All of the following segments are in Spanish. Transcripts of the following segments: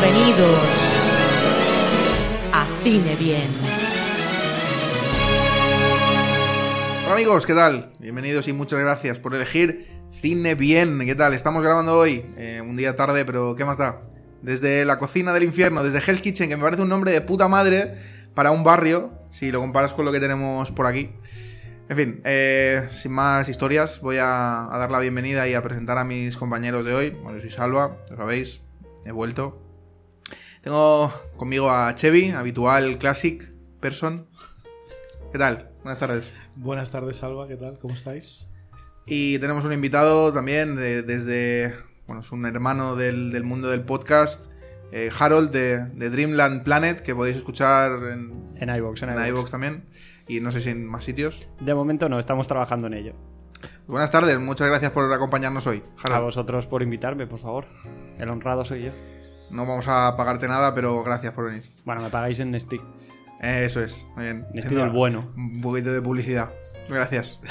Bienvenidos a Cine Bien. Hola amigos, ¿qué tal? Bienvenidos y muchas gracias por elegir Cine Bien. ¿Qué tal? Estamos grabando hoy, eh, un día tarde, pero ¿qué más da? Desde la cocina del infierno, desde Hell's Kitchen, que me parece un nombre de puta madre para un barrio, si lo comparas con lo que tenemos por aquí. En fin, eh, sin más historias, voy a, dar la bienvenida y a presentar a mis compañeros de hoy. Bueno, yo soy Salva, lo sabéis, he vuelto. Tengo conmigo a Chevy, habitual classic person. ¿Qué tal? Buenas tardes. Buenas tardes, Salva, ¿qué tal? ¿Cómo estáis? Y tenemos un invitado también de- desde. Bueno, es un hermano del, del mundo del podcast, eh, Harold de, de Dreamland Planet, que podéis escuchar en, En iVoox, en en iVoox también. Y no sé si en más sitios. De momento no, estamos trabajando en ello. Buenas tardes, muchas gracias por acompañarnos hoy. A Harold, vosotros por invitarme, por favor. El honrado soy yo. No vamos a pagarte nada, pero gracias por venir. Bueno, me pagáis en Nesty. Eh, eso es, muy bien. Del bueno. Un poquito de publicidad. Gracias.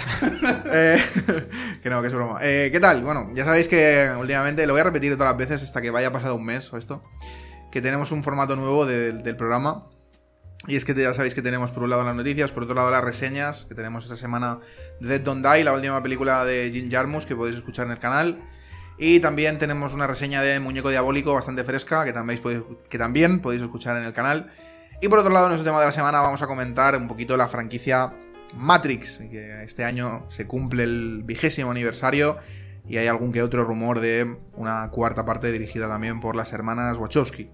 Eh, que no, que es broma. Eh, ¿Qué tal? Bueno, ya sabéis que últimamente, lo voy a repetir todas las veces hasta que vaya pasado un mes o esto, que tenemos un formato nuevo de- del programa. Y es que ya sabéis que tenemos por un lado las noticias, por otro lado las reseñas, que tenemos esta semana de Dead Don't Die, la última película de Jim Jarmus que podéis escuchar en el canal. Y también tenemos una reseña de Muñeco Diabólico bastante fresca, que también podéis, que también podéis escuchar en el canal. Y por otro lado, en nuestro tema de la semana vamos a comentar un poquito la franquicia Matrix, que este año se cumple el vigésimo aniversario y hay algún que otro rumor de una cuarta parte dirigida también por las hermanas Wachowski.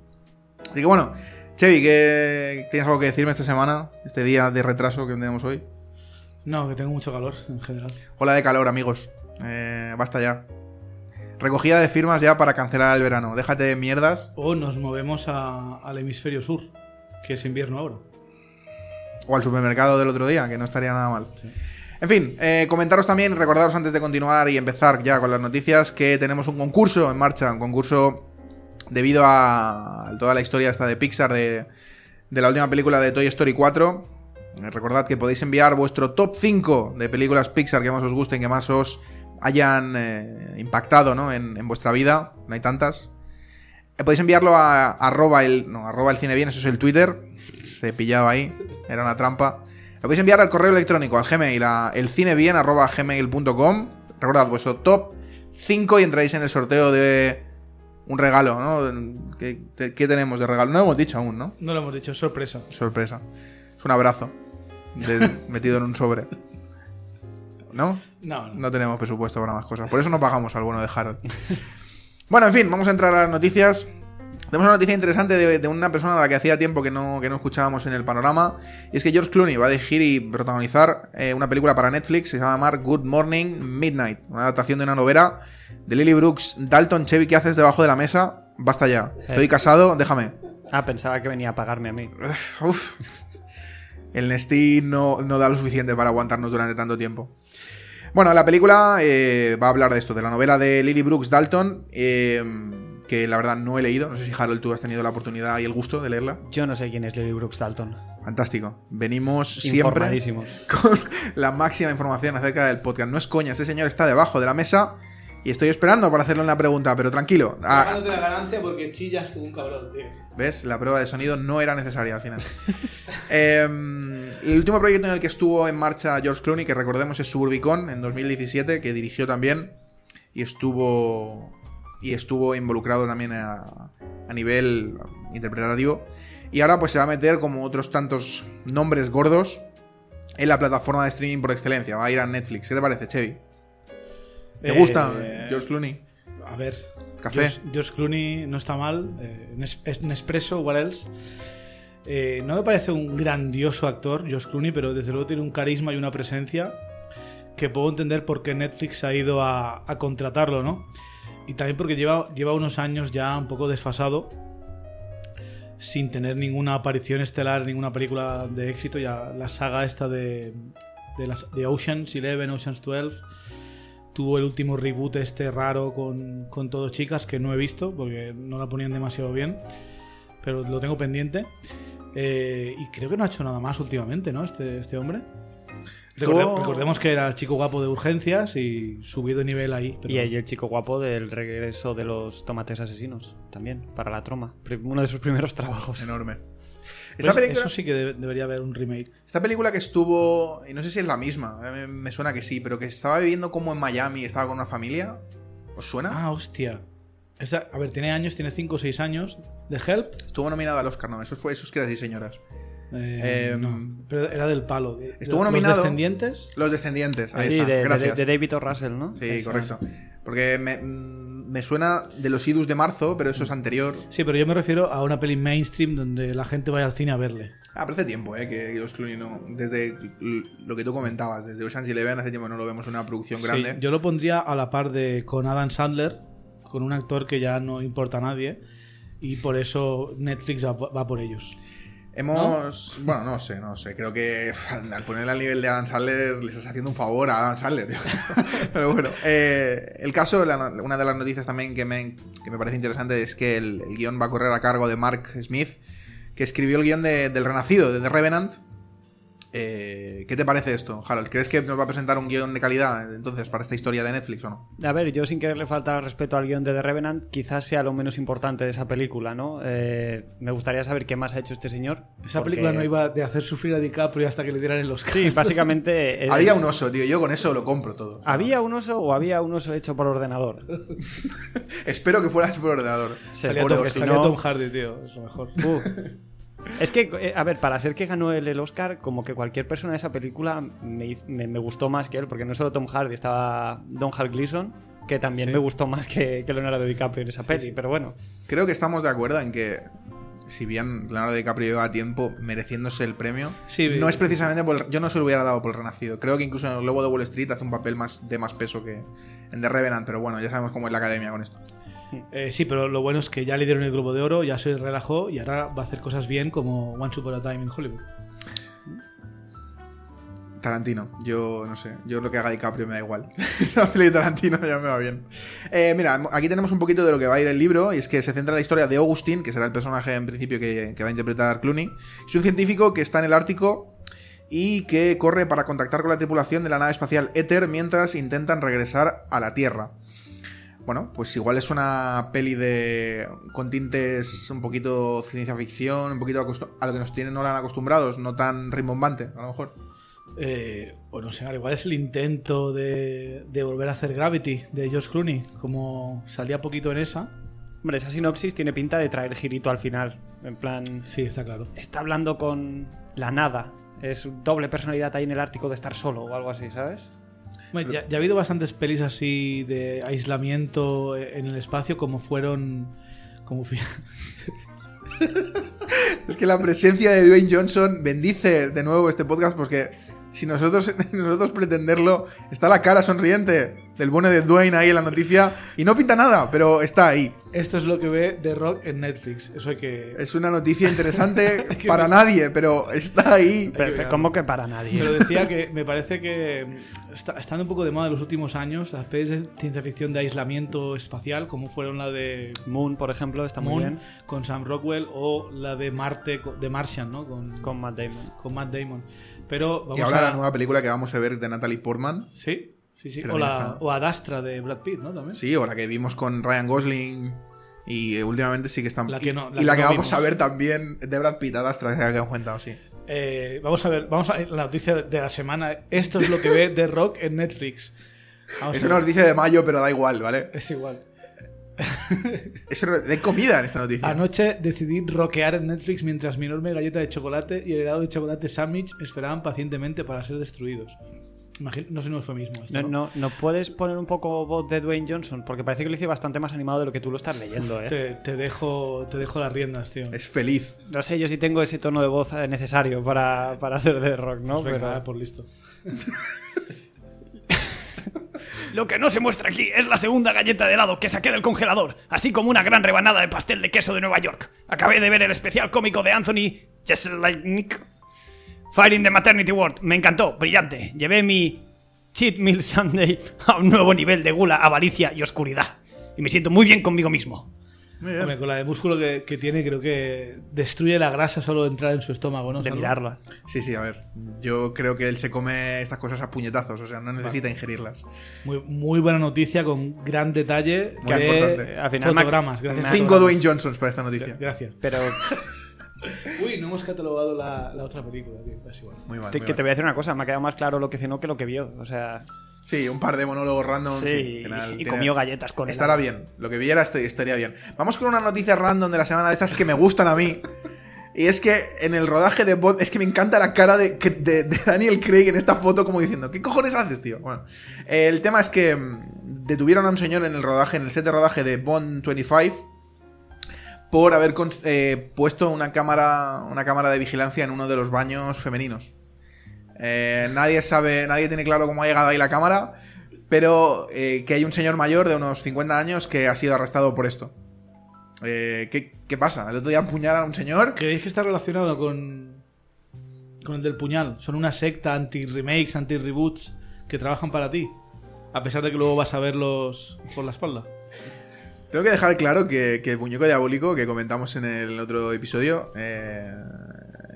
Así que bueno, Chevy, ¿qué, ¿tienes algo que decirme esta semana? Este día de retraso que tenemos hoy. No, que tengo mucho calor en general. Ola de calor, amigos. Eh, basta ya. Recogida de firmas ya para cancelar el verano. Déjate de mierdas. O nos movemos a- al hemisferio sur, que es invierno ahora. O al supermercado del otro día, que no estaría nada mal. En fin, eh, comentaros también, recordaros antes de continuar y empezar ya con las noticias, que tenemos un concurso en marcha, un concurso debido a toda la historia esta de Pixar de, de la última película de Toy Story 4. Eh, Recordad que podéis enviar vuestro top 5 de películas Pixar que más os gusten, que más os hayan eh, impactado ¿no? en, en vuestra vida. No hay tantas. Eh, podéis enviarlo a arroba el, no, arroba el cine bien, eso es el Twitter. Se pillaba ahí, era una trampa. Lo podéis enviar al correo electrónico, al Gmail, a elcinebien arroba gmail.com. Recordad vuestro top 5 y entráis en el sorteo de un regalo, ¿no? ¿Qué, te- qué tenemos de regalo? No lo hemos dicho aún, ¿no? No lo hemos dicho, sorpresa. Sorpresa. Es un abrazo de- metido en un sobre. ¿No? No, no. No tenemos presupuesto para más cosas. Por eso no pagamos al bueno de Harold. Bueno, en fin, vamos a entrar a las noticias. Tenemos una noticia interesante de, de una persona a la que hacía tiempo que no, que no escuchábamos en el panorama. Y es que George Clooney va a dirigir y protagonizar eh, una película para Netflix que se llama Good Morning Midnight. Una adaptación de una novela de Lily Brooks Dalton. Chevy, ¿qué haces debajo de la mesa? Basta ya. Estoy casado, déjame. Ah, pensaba que venía a pagarme a mí. Uf. El Nesty no, no da lo suficiente para aguantarnos durante tanto tiempo. Bueno, la película eh, va a hablar de esto, de la novela de Lily Brooks Dalton, eh, que la verdad no he leído. No sé si Harold tú has tenido la oportunidad y el gusto de leerla. Yo no sé quién es Lily Brooks Dalton. Fantástico. Venimos siempre con la máxima información acerca del podcast. No es coña, ese señor está debajo de la mesa y estoy esperando para hacerle una pregunta, pero tranquilo. Ah, la ganancia porque chillas como un cabrón, tío. ¿Ves? La prueba de sonido no era necesaria al final. Em, el último proyecto en el que estuvo en marcha George Clooney, que recordemos es Suburbicon, en 2017, que dirigió también y estuvo y estuvo involucrado también a, a nivel interpretativo. Y ahora pues se va a meter como otros tantos nombres gordos en la plataforma de streaming por excelencia. Va a ir a Netflix. ¿Qué te parece, Chevy? ¿Te Eh, gusta George Clooney? A ver. Café. George, George Clooney no está mal. eh, Nes- es Nespresso, what else. Eh, no me parece un grandioso actor, George Clooney, pero desde luego tiene un carisma y una presencia que puedo entender por qué Netflix ha ido a, a contratarlo, ¿no? Y también porque lleva, lleva unos años ya un poco desfasado, sin tener ninguna aparición estelar, ninguna película de éxito. Ya la saga esta de, de, las, de Oceans 11, Oceans 12, tuvo el último reboot este raro con, con todo chicas que no he visto porque no la ponían demasiado bien, pero lo tengo pendiente. Eh, y creo que no ha hecho nada más últimamente, ¿no? Este, este hombre. Recordemos que era el chico guapo de urgencias y subió de nivel ahí. pero- Y ahí el chico guapo del regreso de los tomates asesinos, también, para la troma. Uno de sus primeros trabajos. Enorme. Pues Esta película, Eso sí que debe- debería haber un remake. esta película que estuvo, y no sé si es la misma, me, me suena que sí, pero que estaba viviendo como en Miami, estaba con una familia. ¿Os suena? Ah, hostia. Esta- a ver, tiene años, tiene 5 o 6 años. ¿De Help? Estuvo nominado al Oscar, no, eso fue esos que eran señoras. Eh, Eh, no, pero era del palo. De- estuvo ¿Los nominado- descendientes? Los descendientes, ahí sí, está, de, de- gracias. de David O. Russell, ¿no? Sí, correcto. Porque me, mm, me suena de los idus de marzo, pero eso es anterior. Sí, pero yo me refiero a una peli mainstream donde la gente vaya al cine a verle. Ah, pero hace tiempo, ¿eh? Que George Clooney no. Desde lo que tú comentabas, desde Ocean's Eleven, hace tiempo no lo vemos en una producción grande. Sí, yo lo pondría a la par de con Adam Sandler, con un actor que ya no importa a nadie. Y por eso Netflix va, por ellos. Hemos. Bueno, no sé, no sé. Creo que al ponerle al nivel de Adam Sandler le estás haciendo un favor a Adam Sandler. Pero bueno, eh, el caso, no- una de las noticias también que me, que me parece interesante es que el, el guion va a correr a cargo de Mark Smith, que escribió el guion de- del Renacido, de The Revenant. Eh, ¿Qué te parece esto, Harold? ¿Crees que nos va a presentar un guion de calidad entonces para esta historia de Netflix o no? A ver, yo sin quererle faltar al respeto al guion de The Revenant, quizás sea lo menos importante de esa película, ¿no? Eh, me gustaría saber qué más ha hecho este señor. Esa porque- película no iba de hacer sufrir a DiCaprio hasta que le dieran el Oscar. Sí, básicamente... eh, Había un oso, tío. Yo con eso lo compro todo. ¿Había un oso o había un oso hecho por ordenador? Espero que fuera hecho por ordenador. Salía, Pobre Tom, oso. si salía no- Tom Hardy, tío. Es lo mejor. Uh. Es que, eh, a ver, para ser que ganó él el Oscar, como que cualquier persona de esa película me, me- me gustó más que él, porque no solo Tom Hardy, estaba Don Hal Gleason, que también Sí. me gustó más que, que Leonardo DiCaprio en esa peli, pero bueno. Creo que estamos de acuerdo en que, si bien Leonardo DiCaprio lleva tiempo mereciéndose el premio, Sí, no es precisamente por el- Yo no se lo hubiera dado por el Renacido. Creo que incluso en el Lobo de Wall Street hace un papel más de más peso que en The Revenant, pero bueno, ya sabemos cómo es la academia con esto. Eh, sí, pero lo bueno es que ya le dieron el Globo de Oro, ya se relajó y ahora va a hacer cosas bien como Once Upon a Time in Hollywood. Tarantino, yo no sé, yo lo que haga DiCaprio me da igual. la peli de Tarantino ya me va bien. Eh, mira, aquí tenemos un poquito de lo que va a ir el libro, y es que se centra en la historia de Augustin, que será el personaje en principio que, que va a interpretar Clooney. Es un científico que está en el Ártico y que corre para contactar con la tripulación de la nave espacial Ether mientras intentan regresar a la Tierra. Bueno, pues igual es una peli de con tintes un poquito ciencia ficción, un poquito a lo que nos tienen Nolan acostumbrados, no tan rimbombante, a lo mejor. Eh, o no sé, al igual es el intento de, de volver a hacer Gravity de George Clooney, como salía poquito en esa. Hombre, esa sinopsis tiene pinta de traer girito al final. En plan, Sí, está claro. está hablando con la nada. Es doble personalidad ahí en el Ártico de estar solo o algo así, ¿sabes? Bueno, ya, ha habido bastantes pelis así de aislamiento en el espacio, como fueron. Como Es que la presencia de Dwayne Johnson bendice de nuevo este podcast porque si nosotros, nosotros pretenderlo, está la cara sonriente del bueno de Dwayne ahí en la noticia y no pinta nada, pero está ahí. Esto es lo que ve The Rock en Netflix. Eso hay que. Es una noticia interesante para nadie, pero está ahí. Pero, ¿Cómo que para nadie? Pero decía que me parece que está, están un poco de moda en los últimos años las pelis de ciencia ficción de aislamiento espacial, como fueron la de Moon, por ejemplo, está muy Moon bien. con Sam Rockwell o la de Marte, de Martian, ¿no? Con, Con Matt Damon. con Matt Damon. Pero vamos Y ahora a... la nueva película que vamos a ver de Natalie Portman. Sí, sí, sí. Que O, la, está. o Adastra de Brad Pitt, ¿no? También. Sí, o la que vimos con Ryan Gosling. Y eh, últimamente sí que están. La que y- la la que no vamos vimos. a ver también de Brad Pitt, Adastra, que han contado, sí. Eh, vamos a ver, vamos a la noticia de la semana. Esto es lo que ve The Rock en Netflix. Vamos Es una ver. noticia de mayo, pero da igual, ¿vale? Es igual. Es hay comida en esta noticia. Anoche decidí rockear en Netflix mientras mi enorme galleta de chocolate y el helado de chocolate sandwich esperaban pacientemente para ser destruidos. Imagino- no sé un eufemismo. esto, No, no, ¿no puedes poner un poco voz de Dwayne Johnson? Porque parece que lo hice bastante más animado de lo que tú lo estás leyendo, ¿eh? Te, te dejo, te dejo las riendas, tío. Es feliz. No sé, yo sí tengo ese tono de voz eh, necesario para, para hacer de rock, ¿no? Venga, Pero- por listo. Lo que no se muestra aquí es la segunda galleta de helado que saqué del congelador, así como una gran rebanada de pastel de queso de Nueva York. Acabé de ver el especial cómico de Anthony Jeselnik, Fighting the Maternity Ward. Me encantó, brillante. Llevé mi Cheat Meal Sunday a un nuevo nivel de gula, avaricia y oscuridad. Y me siento muy bien conmigo mismo. Muy bien. Hombre, con la de músculo que, que tiene, creo que destruye la grasa solo de entrar en su estómago, ¿no? De mirarla. Sí, sí, a ver. Yo creo que él se come estas cosas a puñetazos, o sea, no necesita ingerirlas. Muy, muy buena noticia, con gran detalle. Muy de importante. Al final fotogramas. Gracias. Cinco. Dwayne Johnsons para esta noticia. Gracias. Pero Uy, no hemos catalogado la, la otra película, tío. Es igual. Muy mal. te- muy que mal. te voy a decir una cosa, me ha quedado más claro lo que cenó que lo que vio. O sea, Sí, un par de monólogos random. sí, sí, y- al final y, tiene- comió galletas con Estará helado. bien. Lo que viera est- estaría bien. Vamos con una noticia random de la semana de estas que me gustan a mí. Y es que en el rodaje de Bond, es que me encanta la cara de, de- de Daniel Craig en esta foto como diciendo, ¿qué cojones haces, tío? Bueno, el tema es que mm, detuvieron a un señor en el rodaje, en el set de rodaje de Bond 25, por haber eh, puesto una cámara, una cámara de vigilancia en uno de los baños femeninos. Eh, nadie sabe, nadie tiene claro cómo ha llegado ahí la cámara, pero eh, que hay un señor mayor de unos 50 años que ha sido arrestado por esto. ¿qué, qué pasa? El otro día apuñalan a un señor. ¿Creéis que está relacionado con, con el del puñal? Son una secta anti-remakes, anti-reboots que trabajan para ti. A pesar de que luego vas a verlos por la espalda. Tengo que dejar claro que, que el muñeco diabólico que comentamos en el otro episodio eh,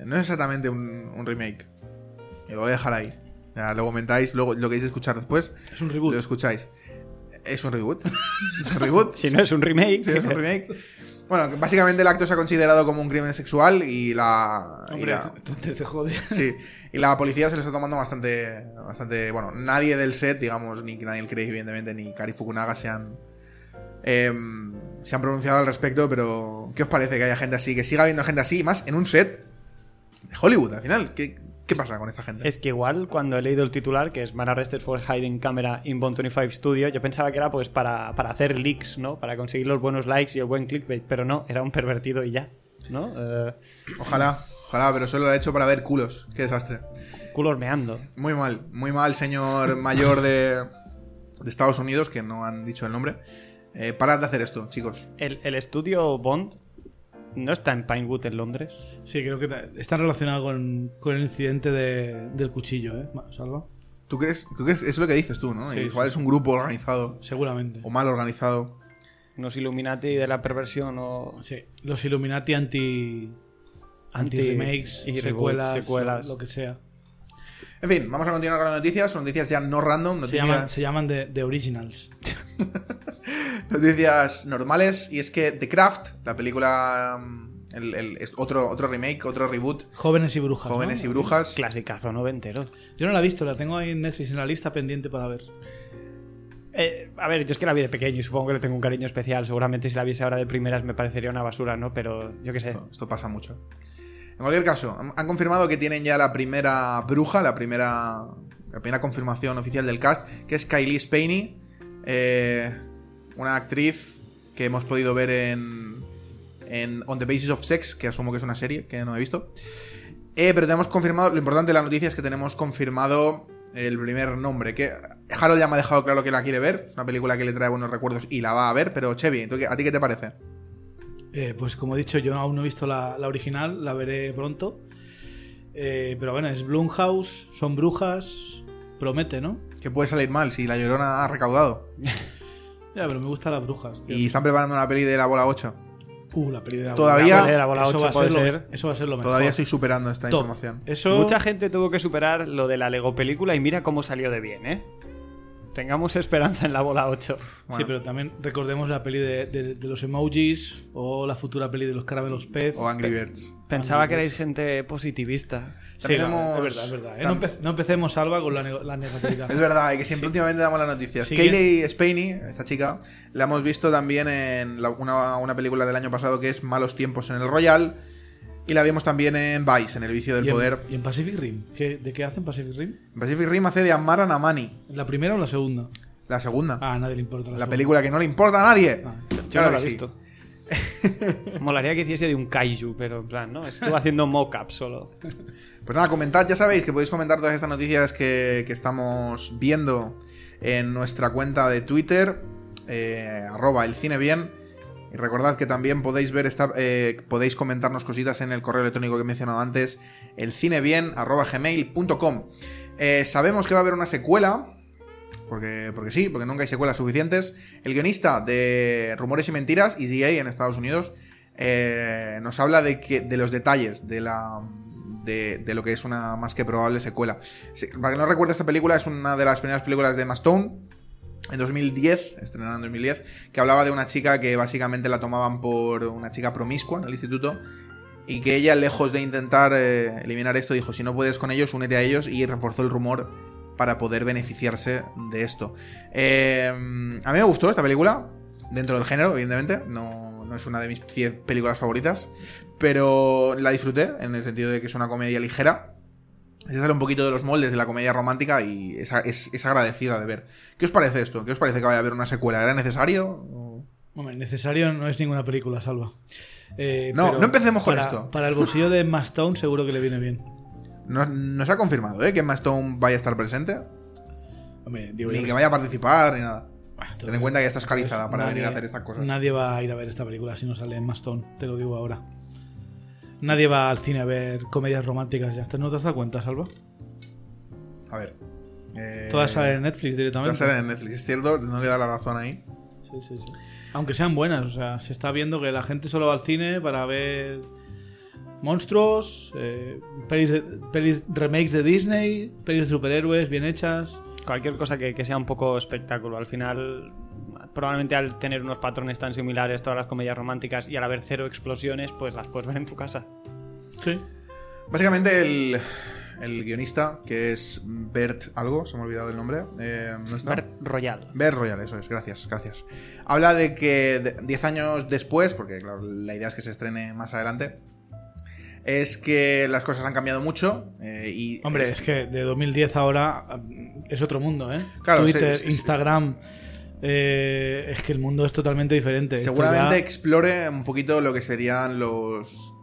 no es exactamente un, un remake. Y lo voy a dejar ahí. Ya, lo comentáis, luego lo queréis escuchar después. Es un reboot. Lo escucháis. ¿Es un reboot? ¿Es un reboot? Si no es un remake. Sí, es un remake. Bueno, básicamente el acto se ha considerado como un crimen sexual y la. y Hombre, la- te, te jode. sí, y la policía se lo está tomando bastante. bastante bueno, nadie del set, digamos, ni Daniel Craig, evidentemente, ni Kari Fukunaga se han. Em, se han pronunciado al respecto, pero ¿qué os parece que haya gente así? Que siga habiendo gente así, más en un set de Hollywood, al final. ¿Qué, qué pasa con esta gente? Es que igual cuando he leído el titular, que es Man Arrested for Hiding Camera in Bond 25 Studio, yo pensaba que era pues para, para hacer leaks, ¿no? Para conseguir los buenos likes y el buen clickbait, pero no, era un pervertido y ya, ¿no? Eh, Ojalá, ojalá, pero solo lo ha hecho para ver culos. Qué desastre. culos meando. Muy mal, muy mal, señor mayor de, de Estados Unidos, que no han dicho el nombre. Eh, parad de hacer esto, chicos. El, el estudio Bond no está en Pinewood, en Londres. Sí, creo que está relacionado con, con el incidente de- del cuchillo, ¿eh? Salva. ¿Tú crees? ¿Tú crees? Eso es lo que dices tú, ¿no? Sí, Igual sí. es un grupo organizado Seguramente. o mal organizado. Unos Illuminati de la perversión o Sí. Los Illuminati anti. Anti- Anti-remakes, y reboots, secuelas, secuelas. Lo, lo que sea. En fin, vamos a continuar con las noticias. Son noticias ya no random, Se noticias, llaman, se llaman de, de Originals. noticias normales. Y es que The Craft, la película. mm, el- el- es otro, otro remake, otro reboot. Jóvenes y brujas. Jóvenes ¿no? y brujas. clasicazo noventero. Yo no la he visto, la tengo ahí en Netflix en la lista pendiente para ver. Eh, a ver, yo es que la vi de pequeño y supongo que le tengo un cariño especial. Seguramente si la viese ahora de primeras me parecería una basura, ¿no? Pero yo qué sé. Esto, esto pasa mucho. En cualquier caso, han- confirmado que tienen ya la primera bruja, la primera, la primera confirmación oficial del cast, que es Kylie Spaney, eh, una actriz que hemos podido ver en, en On the Basis of Sex, que asumo que es una serie que no he visto. Eh, pero tenemos confirmado, lo importante de la noticia es que tenemos confirmado el primer nombre, que Harold ya me ha dejado claro que la quiere ver, es una película que le trae buenos recuerdos y la va a ver, pero Chevy, ¿tú qué- ¿a ti qué te parece? Eh, pues como he dicho, yo aún no he visto la, la original, la veré pronto. Eh, pero bueno, es Blumhouse, son brujas, promete, ¿no? Que puede salir mal si la llorona ha recaudado. Ya, pero me gustan las brujas. tío. Y están preparando una peli de la bola 8. Uh, la peli de la Todavía- bola. La bola Eso 8 va a puede ser lo-. Eso va a ser lo mejor. Todavía estoy superando esta Top. información. Eso... Mucha gente tuvo que superar lo de la Lego película y mira cómo salió de bien, ¿eh? Tengamos esperanza en la bola 8. Bueno, Sí, pero también recordemos la peli de, de- de los emojis o la futura peli de los caramelos pez. O Angry Birds. Pensaba que erais gente positivista. Sí, También no, hemos- es verdad, es verdad. ¿eh? No, empe- no empecemos, Alba, con la, la negatividad. Es verdad, y que siempre últimamente damos las noticias. Kayleigh Spaney, esta chica, la hemos visto también en la- una, una película del año pasado que es Malos tiempos en el Royal. Y la vimos también en Vice, en El vicio del ¿Y en, poder. y en Pacific Rim? ¿Qué- ¿De qué hacen Pacific Rim? En Pacific Rim hace de Amara Namani, ¿La primera o la segunda? la segunda. Ah, a nadie le importa. La, la segunda. película que no le importa a nadie. Ah, Yo no la he sí. visto. Molaría que hiciese de un kaiju, pero en plan, ¿no? Estuvo haciendo mock-up solo. Pues nada, comentad, ya sabéis que podéis comentar todas estas noticias que, que estamos viendo en nuestra cuenta de Twitter, eh, arroba el cine bien. Y recordad que también podéis ver esta, eh, podéis comentarnos cositas en el correo electrónico que he mencionado antes, elcinebien arroba gmail.com. Eh, sabemos que va a haber una secuela porque, porque sí, porque nunca hay secuelas suficientes. El guionista de Rumores y Mentiras, EZA en Estados Unidos, eh, nos habla de, que, de los detalles de la... De, lo que es una más que probable secuela. Para que no recuerde esta película, es una de las primeras películas de Emma Stone, en 2010, estrenada en 2010, que hablaba de una chica que básicamente la tomaban por una chica promiscua en el instituto y que ella, lejos de intentar eh, eliminar esto, dijo, si no puedes con ellos, únete a ellos y reforzó el rumor para poder beneficiarse de esto. Eh, a mí me gustó esta película, dentro del género, evidentemente, no, no es una de mis 100 películas favoritas, pero la disfruté en el sentido de que es una comedia ligera. Se sale un poquito de los moldes de la comedia romántica y es, es, es agradecida de ver. ¿Qué os parece esto? ¿Qué os parece que vaya a haber una secuela? ¿Era necesario? Hombre, necesario no es ninguna película, Salva. Eh, No, no empecemos con para- esto. Para el bolsillo de Emma Stone seguro que le viene bien. No, no se ha confirmado, ¿eh? Que Emma Stone vaya a estar presente. Hombre, digo, Ni que vaya a participar, ni nada. sé. Ten en cuenta que ya está escalizada para nadie- venir a hacer estas cosas. Nadie va a ir a ver esta película si no sale Emma Stone, te lo digo ahora. Nadie va al cine a ver comedias románticas ya. ¿No te has dado cuenta, Salva? A ver. Eh, Todas salen en Netflix directamente. Todas salen en Netflix, es cierto, no queda la razón ahí. Sí, sí, sí. Aunque sean buenas, o sea, se está viendo que la gente solo va al cine para ver monstruos, eh, pelis, de- pelis remakes de Disney, pelis de superhéroes bien hechas. Cualquier cosa que, que sea un poco espectáculo. Al final, probablemente al tener unos patrones tan similares, todas las comedias románticas, y al haber cero explosiones, pues las puedes ver en tu casa. Sí. Básicamente el, el guionista, que es Bert algo, se me ha olvidado el nombre. eh, ¿no está? Ver Royal. Bert Royal, eso es, gracias, gracias. Habla de que de- 10 años después, porque claro, la idea es que se estrene más adelante, es que las cosas han cambiado mucho eh, y... Hombre, es... que de 2010 ahora mm, es otro mundo, ¿eh? Claro, Twitter, se- Instagram. Eh, es que el mundo es totalmente diferente. Seguramente ya- explore un poquito lo que serían los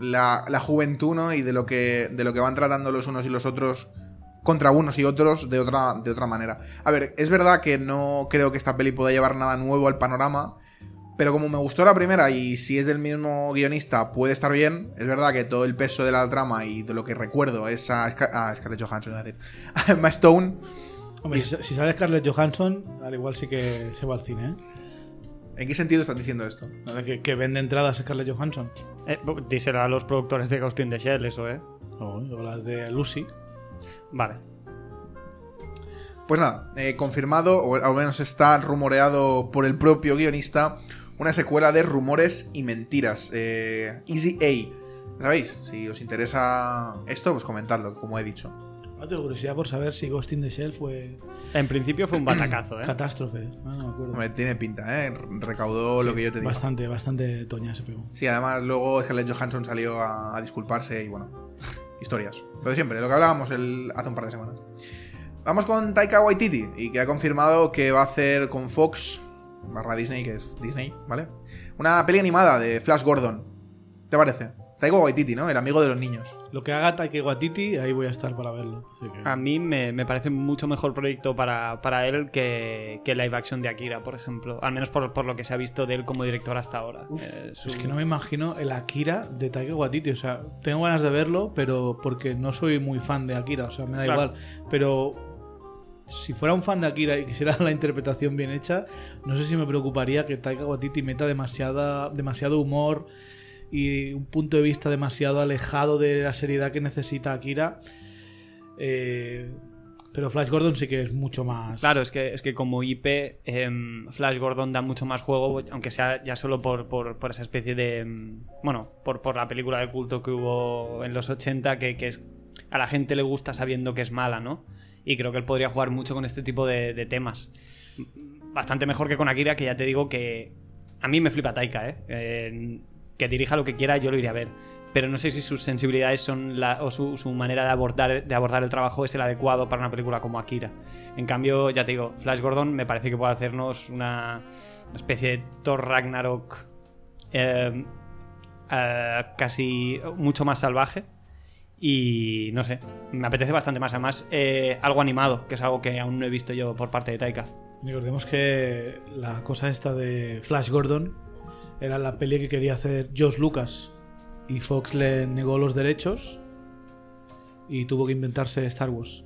la, la juventud, ¿no? Y de lo que de lo que van tratando los unos y los otros contra unos y otros de otra de otra manera. A ver, es verdad que no creo que esta peli pueda llevar nada nuevo al panorama, pero como me gustó la primera y si es del mismo guionista puede estar bien, es verdad que todo el peso de la trama y de lo que recuerdo es a, Scar- a Scarlett Johansson, a decir, a Emma Stone. Hombre, si, si sale Scarlett Johansson, al igual sí que se va al cine, ¿eh? ¿En qué sentido estás diciendo esto? Que, que vende entradas Scarlett Johansson. Eh, díselo a los productores de Ghost in the Shell, eso, ¿eh? O, o las de Lucy. Vale. Pues nada, eh, confirmado, o al menos está rumoreado por el propio guionista, una secuela de Rumores y Mentiras. Eh, Easy A. ¿Sabéis? Si os interesa esto, pues comentadlo, como he dicho. No tengo curiosidad por saber si Ghost in the Shell fue En principio fue un batacazo, ¿eh? catástrofe. Ah, no me acuerdo. Hombre, tiene pinta, ¿eh? Recaudó lo que yo te digo. Bastante, bastante toña se pegó. Sí, además luego Scarlett Johansson salió a, a disculparse y bueno, historias. Lo de siempre, lo que hablábamos el- hace un par de semanas. Vamos con Taika Waititi y que ha confirmado que va a hacer con Fox, barra Disney, que es Disney, ¿vale? Una peli animada de Flash Gordon. ¿Te parece? Taika Waititi, ¿no? El amigo de los niños. Lo que haga Taika Waititi, ahí voy a estar para verlo. Así que- A mí me, me parece mucho mejor proyecto para, para él que, que live action de Akira, por ejemplo. Al menos por, por lo que se ha visto de él como director hasta ahora. Eh, su- Es que no me imagino el Akira de Taika Waititi. O sea, tengo ganas de verlo, pero porque no soy muy fan de Akira. O sea, me da Claro. igual. Pero si fuera un fan de Akira y quisiera la interpretación bien hecha, no sé si me preocuparía que Taika Waititi meta demasiada, demasiado humor y un punto de vista demasiado alejado de la seriedad que necesita Akira. Eh, pero Flash Gordon sí que es mucho más. Claro, es que, es que como IP, em, Flash Gordon da mucho más juego, aunque sea ya solo por, por- por esa especie de. em, bueno, por, por la película de culto que hubo en los 80, que, que es, a la gente le gusta sabiendo que es mala, ¿no? Y creo que él podría jugar mucho con este tipo de, temas. Bastante mejor que con Akira, que ya te digo que. A mí me flipa Taika, ¿eh? Eh, que dirija lo que quiera, yo lo iré a ver. Pero no sé si sus sensibilidades son la, o su, manera de abordar, de abordar el trabajo es el adecuado para una película como Akira. En cambio, ya te digo, Flash Gordon me parece que puede hacernos una, una especie de Thor Ragnarok eh, eh, casi mucho más salvaje. Y no sé, me apetece bastante más. Además, eh, algo animado, que es algo que aún no he visto yo por parte de Taika. Recordemos que la cosa esta de Flash Gordon era la peli que quería hacer Josh Lucas y Fox le negó los derechos y tuvo que inventarse Star Wars.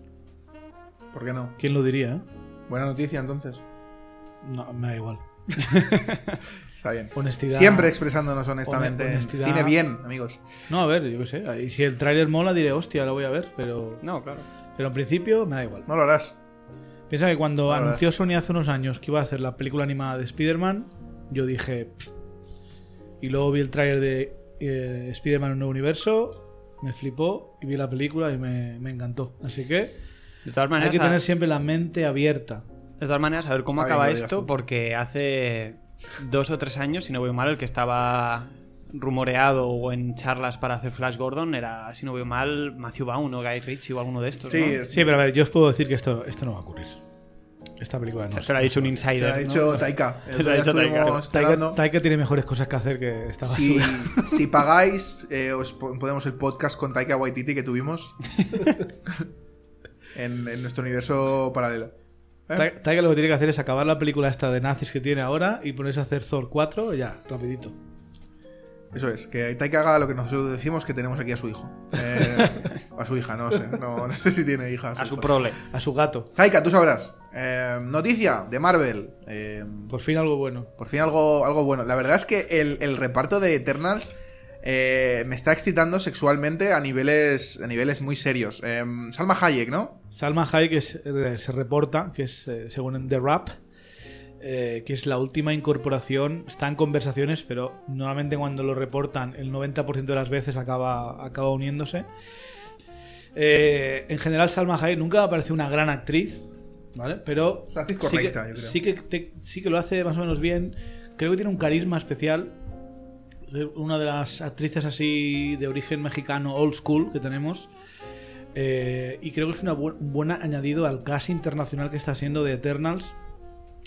¿Por qué no? ¿Quién lo diría? eh? Buena noticia entonces. No, me da igual. Está bien. Honestidad. Siempre expresándonos honestamente. en honestidad. Cine bien, amigos. No, a ver, yo qué sé. Y si el tráiler mola, diré, hostia, lo voy a ver. Pero, No, claro. pero en principio me da igual. No lo harás. Piensa que cuando No, anunció. Sony hace unos años que iba a hacer la película animada de Spider-Man, yo dije. Y luego vi el tráiler de eh, Spider-Man en un nuevo universo, me flipó y vi la película y me, me encantó. Así que De todas hay maneras, que a- tener siempre la mente abierta. de todas maneras, a ver cómo Está acaba que lo esto, tú. porque hace dos o tres años, si no voy mal, el que estaba rumoreado o en charlas para hacer Flash Gordon era, si no voy mal, Matthew Vaughn o Guy Ritchie o alguno de estos. Sí, ¿no? es- Sí, pero a ver, yo os puedo decir que esto, esto no va a ocurrir. Esta película no. Se lo ha dicho un insider. se lo ha ¿no? dicho Taika. El Se ha dicho Taika. Taika, tiene mejores cosas que hacer que esta Si, basura. si pagáis, eh, os po- ponemos el podcast con Taika Waititi que tuvimos en, en nuestro universo paralelo. ¿Eh? Ta- Taika lo que tiene que hacer es acabar la película esta de nazis que tiene ahora y ponerse a hacer Thor 4 y ya, rapidito. Eso es, que Taika haga lo que nosotros decimos que tenemos aquí a su hijo. Eh, a su hija, no sé. No, no sé si tiene hija. A su prole. A su gato. Taika, tú sabrás. Eh, noticia de Marvel. Eh, Por fin algo bueno. por fin algo, algo bueno. La verdad es que el, el reparto de Eternals eh, me está excitando sexualmente a niveles, a niveles muy serios. Eh, Salma Hayek, ¿no? Salma Hayek es- eh, se reporta, que es eh, según The Rap, que es la última incorporación. Está en conversaciones, pero normalmente cuando lo reportan, el 90% de las veces acaba, acaba uniéndose. En general, Salma Hayek nunca me ha parecido una gran actriz, ¿vale? Pero sí que- correcta, yo creo. sí que, te- sí que lo hace más o menos bien. Creo que tiene un carisma especial. Es Una de las actrices así de origen mexicano old school que tenemos. Eh, y creo que es una bu- un buen añadido al cast internacional que está siendo de Eternals.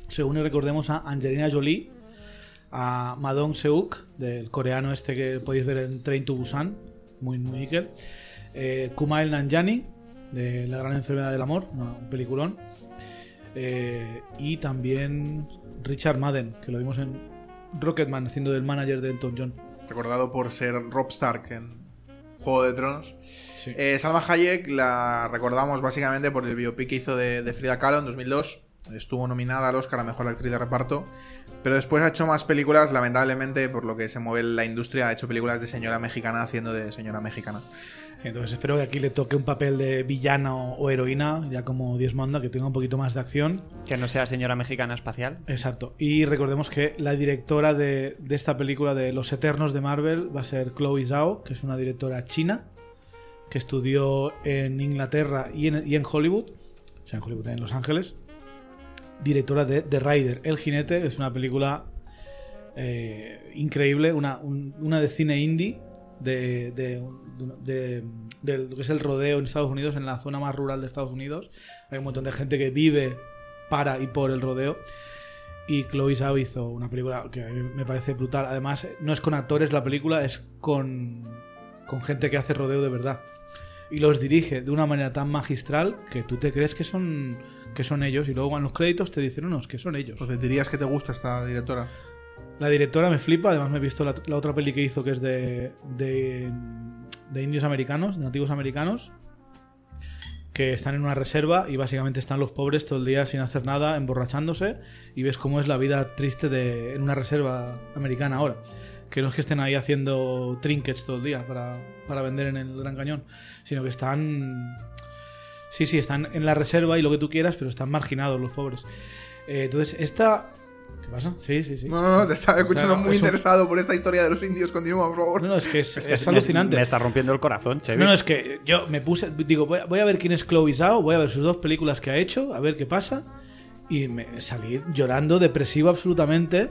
Según recordemos a Angelina Jolie, a Madong Seuk, del coreano este que podéis ver en Train to Busan, muy, muy níquel. Eh, Kumail Nanjiani, de La gran enfermedad del amor, un peliculón. Eh, y también Richard Madden, que lo vimos en Rocketman, haciendo del manager de Elton John. Recordado por ser Rob Stark en Juego de Tronos. Sí. Eh, Salma Hayek la recordamos básicamente por el biopic que hizo de, de Frida Kahlo en 2002. Estuvo nominada al Oscar a Mejor Actriz de Reparto. Pero después ha hecho más películas, lamentablemente, por lo que se mueve la industria, ha hecho películas de señora mexicana haciendo de señora mexicana. Sí, entonces espero que aquí le toque un papel de villano o heroína, ya como Dios manda, que tenga un poquito más de acción. Que no sea señora mexicana espacial. Exacto. Y recordemos que la directora de, de esta película de Los Eternos de Marvel va a ser Chloe Zhao, que es una directora china, que estudió en Inglaterra y en, y en Hollywood, o sea, en Hollywood, en Los Ángeles. Directora de The Rider, El Jinete, es una película eh, increíble, una, un- una de cine indie, de, de, de- de lo que es el rodeo en Estados Unidos, en la zona más rural de Estados Unidos. Hay un montón de gente que vive para y por el rodeo. Y Chloe Zhao una película que a mí me parece brutal. Además, no es con actores la película, es con, con gente que hace rodeo de verdad. Y los dirige de una manera tan magistral que tú te crees que son, que son ellos. Y luego en los créditos te dicen, no, no, es que son ellos. Entonces dirías que te gusta esta directora. La directora me flipa, además me he visto la, la otra peli que hizo que es de, de, de indios americanos, de nativos americanos, que están en una reserva y básicamente están los pobres todo el día sin hacer nada, emborrachándose, y ves cómo es la vida triste de, en una reserva americana ahora. Que no es que estén ahí haciendo trinkets todo el día para, para vender en el Gran Cañón, sino que están... Sí, sí, están en la reserva y lo que tú quieras, pero están marginados los pobres. Eh, entonces, esta... ¿Qué pasa? Sí, sí, sí. No, no, no, te estaba escuchando O sea, muy eso- interesado por esta historia de los indios. Continúa, por favor. No, no, es que es, Es que es me- alucinante. Me, está rompiendo el corazón, Chevy. No, no, es que yo me puse, digo, voy a, voy a ver quién es Chloe Zhao, voy a ver sus dos películas que ha hecho, a ver qué pasa. Y me salí llorando, depresivo absolutamente.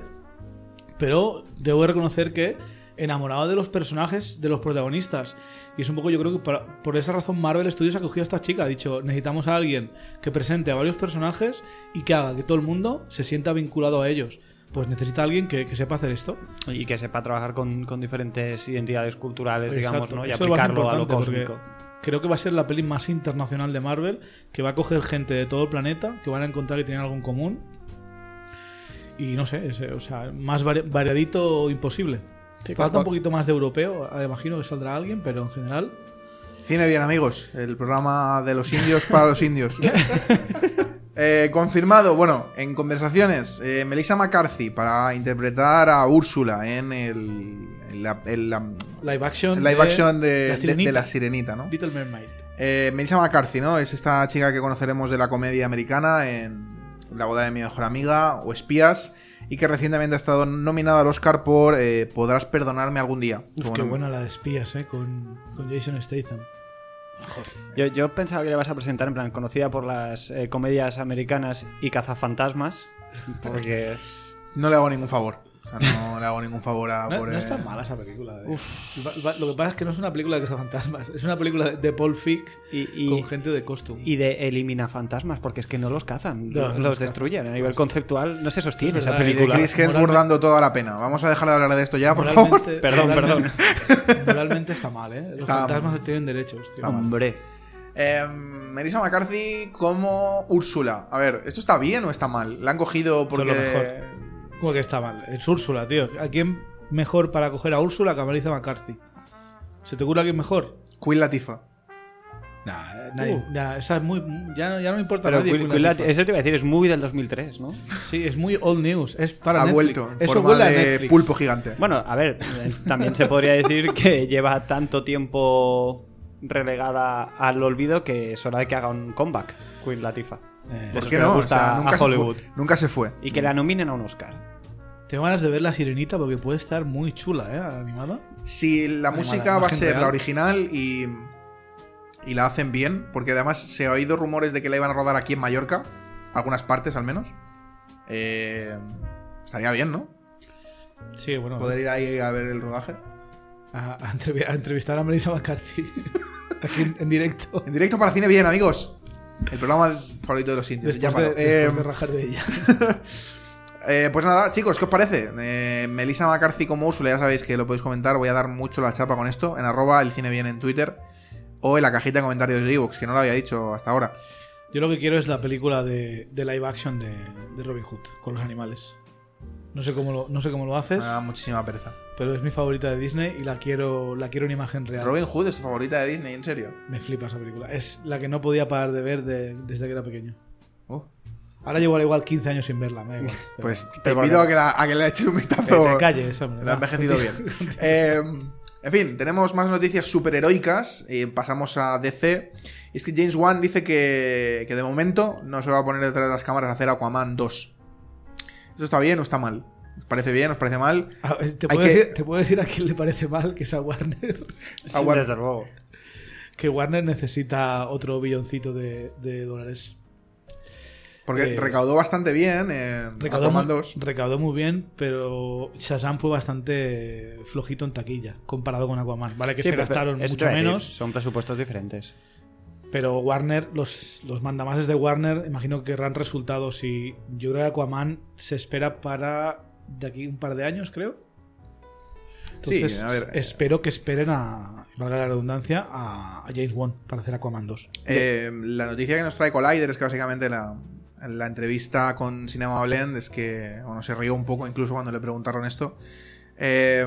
Pero debo reconocer que enamorado de los personajes, de los protagonistas. Y es un poco, yo creo que para- por esa razón Marvel Studios ha cogido a esta chica. Ha dicho, necesitamos a alguien que presente a varios personajes y que haga que todo el mundo se sienta vinculado a ellos. Pues necesita alguien que, que sepa hacer esto. Y que sepa trabajar con, con diferentes identidades culturales, digamos. ¿no? Y Eso aplicarlo a lo cósmico. Creo que va a ser la peli más internacional de Marvel, que va a coger gente de todo el planeta, que van a encontrar que tienen algo en común. Y no sé, es, o sea, más vari- variadito imposible. Sí, Falta un poquito más de europeo, eh, imagino que saldrá alguien, pero en general. Cine bien, amigos. El programa de los indios para los indios. Eh, confirmado, bueno, en conversaciones, eh, Melissa McCarthy para interpretar a Úrsula en el, en la, en la- Live action. live de action de, La de- Sirenita. de la sirenita, ¿no? Little Mermaid. Eh, Melissa McCarthy, ¿no? Es esta chica que conoceremos de la comedia americana en La boda de mi mejor amiga o Espías y que recientemente ha estado nominada al Oscar por eh, Podrás perdonarme algún día. Uf, qué buena la de espías, ¿eh? Con, con Jason Statham. Yo, yo pensaba que le vas a presentar en plan conocida por las eh, comedias americanas y cazafantasmas. Porque. No le hago ningún favor. O sea, no le hago ningún favor a... No, por, no es eh, tan mala esa película. de- va- Lo que pasa es que no es una película de fantasmas, es una película de- Paul Fick Y, y- con gente de costume. y de elimina fantasmas, porque es que no los cazan, No, no los los destruyen. A nivel conceptual no se sostiene Es esa verdad, y de Y de película. Chris Hemsworth Moralmente- dando toda la pena. Vamos a dejar de hablar de esto ya, por favor. Perdón, moralmente- Moralmente está mal, ¿eh? Los Está fantasmas mal. tienen derechos, tío. Hombre. Eh, Melissa McCarthy como Úrsula. A ver, ¿esto está bien o está mal? La han cogido porque... ¿Cómo que está mal? Es Úrsula, tío. ¿A quién mejor para coger a Úrsula que a Melissa McCarthy? ¿Se te ocurre a quién mejor? Queen Latifah. Nah, nadie- Uh. nah, esa es muy. Ya, no- ya no me importa Pero nadie. Queen- Queen Queen Latifah. Latifah- eso te iba a decir, es muy del 2003, ¿no? Sí, es muy old news. Es para Ha Netflix. vuelto en Eso forma huele a de Netflix. pulpo gigante. Bueno, a ver, eh, también se podría decir que lleva tanto tiempo relegada al olvido que es hora de que haga un comeback, Queen Latifah. Eh, ¿Por qué no? O gusta sea, nunca a se Hollywood. fue. Nunca se fue. Y que la nominen a un Oscar. Tengo ganas de ver la sirenita porque puede estar muy chula, ¿eh? Animada. Si la Animada, música va a ser real. la original y, y la hacen bien, porque además se ha oído rumores de que la iban a rodar aquí en Mallorca, algunas partes al menos, eh, estaría bien, ¿no? Sí, bueno. Poder ir ahí a ver el rodaje. A, a entrevi- a entrevistar a Melissa McCarthy. Aquí en, en directo. En directo para Cine Bien, amigos. El programa favorito de los indios. Ya Después, de, después Eh, de rajar de ella. Eh, pues nada, chicos, ¿qué os parece? Eh, Melissa McCarthy como Úrsula, ya sabéis que lo podéis comentar. Voy a dar mucho la chapa con esto en arroba el cine bien en Twitter o en la cajita de comentarios de Evox, que no lo había dicho hasta ahora. Yo lo que quiero es la película de, de live action de, de Robin Hood con los animales. No sé cómo lo, no sé cómo lo haces, Me da muchísima pereza. pero es mi favorita de Disney y la quiero, la quiero en imagen real. Robin Hood es tu favorita de Disney, en serio. Me flipa esa película. Es la que no podía parar de ver de- desde que era pequeño. Ahora llevo al igual 15 años sin verla, me da igual. Pues te invito a que, la- a que le eches un Que vistazo. te calles, hombre. Lo ha envejecido bien. Eh, en fin, tenemos más noticias superheroicas. Eh, pasamos a DC. Y es que James Wan dice que, que de momento no se va a poner detrás de las cámaras a hacer Aquaman 2. ¿Eso está bien o está mal? ¿Os parece bien? ¿Os parece mal? ¿Te puedo, que- decir, te puedo decir a quién le parece mal que es a Warner. Ah, bueno. Desde luego. que Warner necesita otro billoncito de, de dólares. Porque Eh, recaudó bastante bien en Recaudó Aquaman muy, 2. recaudó muy bien, pero Shazam fue bastante flojito en taquilla comparado con Aquaman. Vale que Sí, se pero- gastaron mucho decir, menos, Son presupuestos diferentes. pero Warner, los, los mandamases de Warner, imagino que querrán resultados y yo creo que Aquaman se espera para de aquí un par de años, creo. Sí, Entonces, a ver, eh, espero que esperen a, valga la redundancia, a, a James Wan para hacer Aquaman 2. Eh, la noticia que nos trae Collider es que básicamente la, la entrevista con Cinema Blend es que bueno, se rió un poco incluso cuando le preguntaron esto. Eh,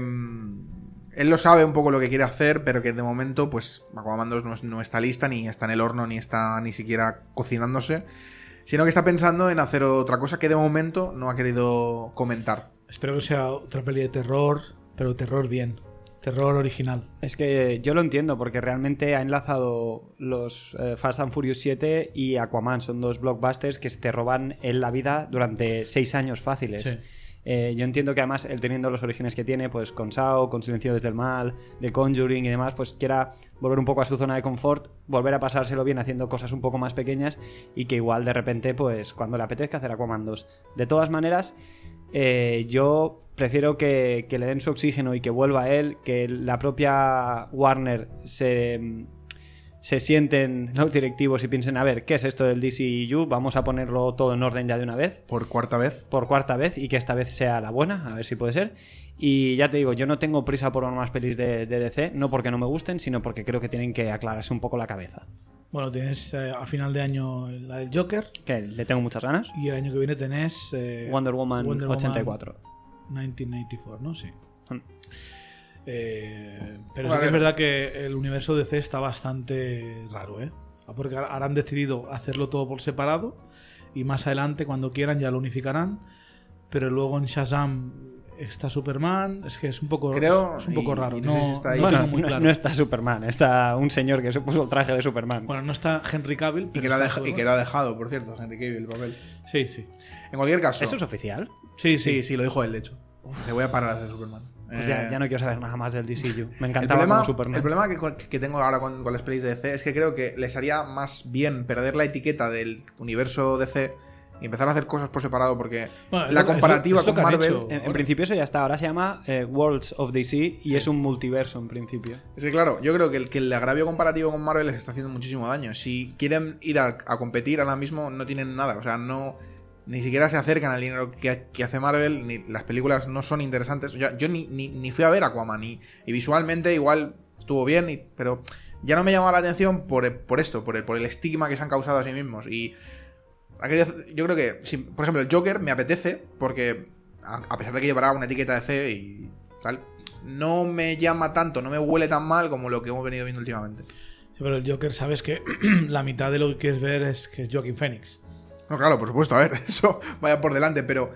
él lo sabe un poco lo que quiere hacer, pero que de momento, pues, Aquaman 2 no, no está lista, ni está en el horno, ni está ni siquiera cocinándose. Sino que está pensando en hacer otra cosa que de momento no ha querido comentar. Espero que sea otra peli de terror, pero terror bien. Terror original. Es que yo lo entiendo porque realmente ha enlazado los eh, Fast and Furious 7 y Aquaman. Son dos blockbusters que te roban en la vida durante seis años fáciles. Sí. Eh, yo entiendo que además él teniendo los orígenes que tiene, pues con Sao, con Silencio desde el Mal, de Conjuring y demás, pues quiera volver un poco a su zona de confort, volver a pasárselo bien haciendo cosas un poco más pequeñas y que igual de repente, pues cuando le apetezca hacer Aquaman 2. De todas maneras, eh, yo prefiero que, que le den su oxígeno y que vuelva a él, que la propia Warner se, se sienten los directivos y piensen, a ver, ¿qué es esto del DCU? Vamos a ponerlo todo en orden ya de una vez Por cuarta vez. por cuarta vez y que esta vez sea la buena, a ver si puede ser. Y ya te digo, yo no tengo prisa por más pelis de, de DC, no porque no me gusten, sino porque creo que tienen que aclararse un poco la cabeza. Bueno, tienes eh, a final de año la del Joker Que le tengo muchas ganas. y el año que viene tenés eh, Wonder Woman Wonder Woman 84. 1994, ¿no? Sí. Eh, pero sí que es verdad que el universo DC está bastante raro, ¿eh? Porque ahora han decidido hacerlo todo por separado y más adelante, cuando quieran, ya lo unificarán. Pero luego en Shazam está Superman, es que es un poco, Creo- es un poco y- raro. y no, no sé si está ahí. no Bueno, tengo muy no, claro. no está Superman, está un señor que se puso el traje de Superman. Bueno, no está Henry Cavill. Y pero que, lo ha está deja- y que lo ha dejado, por cierto, Henry Cavill, el papel. Sí, sí. En cualquier caso. ¿Eso es oficial? Sí, Sí, sí. sí, lo dijo él, de hecho. Le voy a parar a hacer Superman. Pues Eh, ya, ya no quiero saber nada más del DCU. Me el encantaba problema, como Superman. el problema que, que tengo ahora con, con las pelis de DC es que creo que les haría más bien perder la etiqueta del universo DC y empezar a hacer cosas por separado porque Bueno, la comparativa es lo con Marvel hecho. En, principio eso ya está. Ahora se llama eh, Worlds of DC y es un multiverso en principio. es que claro, yo creo que el, que el agravio comparativo con Marvel les está haciendo muchísimo daño. Si quieren ir a, a competir ahora mismo no tienen nada, o sea, no ni siquiera se acercan al dinero que, que hace Marvel, ni las películas no son interesantes. Yo, yo ni, ni, ni fui a ver Aquaman y, y visualmente igual estuvo bien, y- pero ya no me llamaba la atención por, por esto, por el, por el estigma que se han causado a sí mismos. Y yo creo que, si- por ejemplo, el Joker me apetece porque, a, a pesar de que llevará una etiqueta de C y tal, no me llama tanto, no me huele tan mal como lo que hemos venido viendo últimamente. Sí, pero el Joker, sabes que la mitad de lo que quieres ver es que es Joaquin Phoenix. No, claro, por supuesto, a ver, eso vaya por delante, pero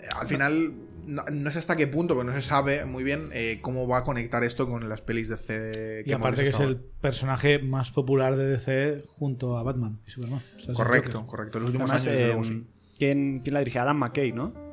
eh, al final no, no sé hasta qué punto, porque no se sabe muy bien eh, cómo va a conectar esto con las pelis de C. Y aparte que es el personaje más popular de DC junto a Batman y Superman. O sea. Correcto, correcto. En los últimos Además, años, desde eh, luego, sí. ¿quién, quién la dirige? Adam McKay, ¿no?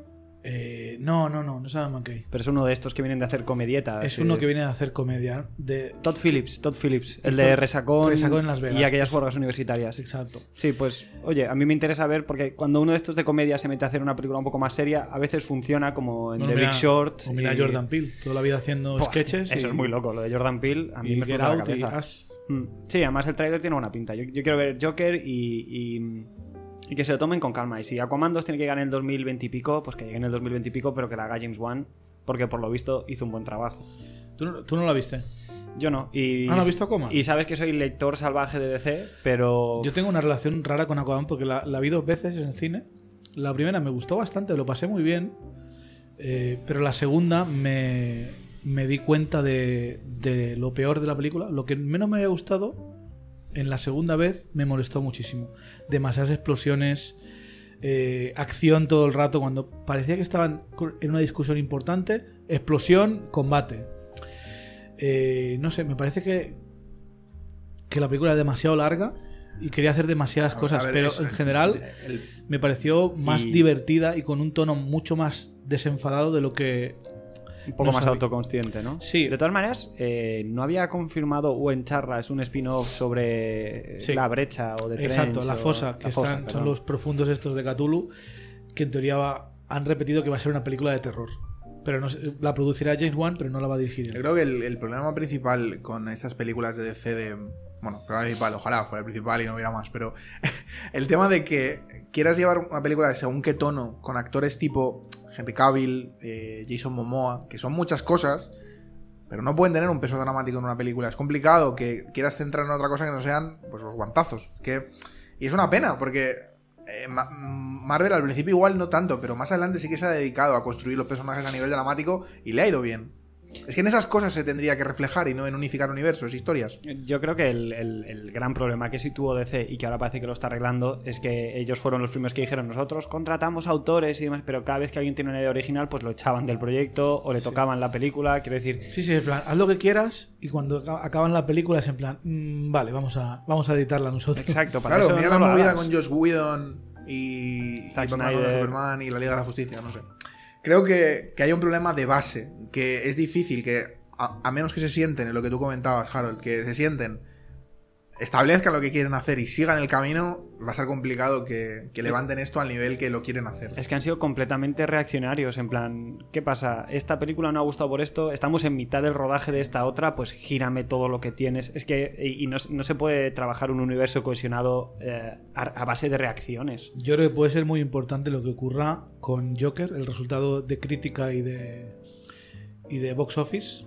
Eh, no, no, no, no es Adam McKay. Pero es uno de estos que vienen de hacer comedietas. Es uno que viene de hacer comedia. De... Todd Phillips, Todd Phillips, el de Resacón, Resacón en Las Vegas. y aquellas juergas universitarias. Exacto. Sí, pues, oye, a mí me interesa ver porque cuando uno de estos de comedia se mete a hacer una película un poco más seria, a veces funciona como en Bueno, The mira- Big Short. O mira y- a Jordan Peele, toda la vida haciendo sketches. Eso y- es muy loco, lo de Jordan Peele. A mí me explota la cabeza. Mm. Sí, además el tráiler tiene buena pinta. Yo, yo quiero ver Joker y, y, y que se lo tomen con calma. Y si Aquaman 2 tiene que llegar en el 2020 y pico, pues que llegue en el 2020 y pico, pero que la haga James Wan, porque por lo visto hizo un buen trabajo. ¿Tú, no- tú no la viste? Yo no. Y, Ah, ¿no has visto Aquaman? Y sabes que soy lector salvaje de DC, pero... Yo tengo una relación rara con Aquaman porque la, la vi dos veces en el cine. La primera me gustó bastante, lo pasé muy bien. eh, pero la segunda me, me di cuenta de, de lo peor de la película. Lo que menos me había gustado, en la segunda vez me molestó muchísimo. Demasiadas explosiones, eh, acción todo el rato. Cuando parecía que estaban en una discusión importante, explosión, combate. Eh, no sé, me parece que, que la película es demasiado larga y quería hacer demasiadas cosas, ver, pero en general el- me pareció más Y- divertida y con un tono mucho más desenfadado de lo que un poco no más sabía. autoconsciente, ¿no? Sí. De todas maneras, eh, no había confirmado o en charlas un spin-off sobre Sí. la brecha o de Exacto, Trench la o- fosa, que la fosa, están- son los profundos estos de Cthulhu, que en teoría va- han repetido que va a ser una película de terror. Pero no sé, la producirá James Wan, pero no la va a dirigir. Yo creo que el, el problema principal con estas películas de DC de... Bueno, problema principal, ojalá fuera el principal y no hubiera más, pero el tema de que quieras llevar una película de según qué tono, con actores tipo Henry Cavill, eh, Jason Momoa, que son muchas cosas, pero no pueden tener un peso dramático en una película. Es complicado que quieras centrar en otra cosa que no sean pues los guantazos. Que, y es una pena, porque eh, Ma- Marvel al principio igual no tanto, pero más adelante sí que se ha dedicado a construir los personajes a nivel dramático y le ha ido bien. Es que en esas cosas se tendría que reflejar y no en unificar universos, historias. Yo creo que el, el- el gran problema que sí tuvo DC y que ahora parece que lo está arreglando es que ellos fueron los primeros que dijeron nosotros contratamos autores y demás, pero cada vez que alguien tiene una idea original pues lo echaban del proyecto o le tocaban la película, quiero decir... Sí, sí, en plan, haz lo que quieras y cuando aca- acaban la película es en plan, "Mm, vale, vamos a, vamos a editarla nosotros. Exacto, para Claro, eso mira no la movida hagas. con Josh Whedon y, y Zack Batman Snyder. Superman y la Liga de la Justicia, no sé. Creo que, que hay un problema de base, que es difícil que, a, menos que se sienten en lo que tú comentabas, Harold, que se sienten, establezcan lo que quieren hacer y sigan el camino, va a ser complicado que, que levanten esto al nivel que lo quieren hacer. Es que han sido completamente reaccionarios, en plan, ¿qué pasa? Esta película no ha gustado por esto, estamos en mitad del rodaje de esta otra, pues gírame todo lo que tienes. Es que, y, y no, no se puede trabajar un universo cohesionado eh, a, a base de reacciones. Yo creo que puede ser muy importante lo que ocurra con Joker, el resultado de crítica y de, y de box office.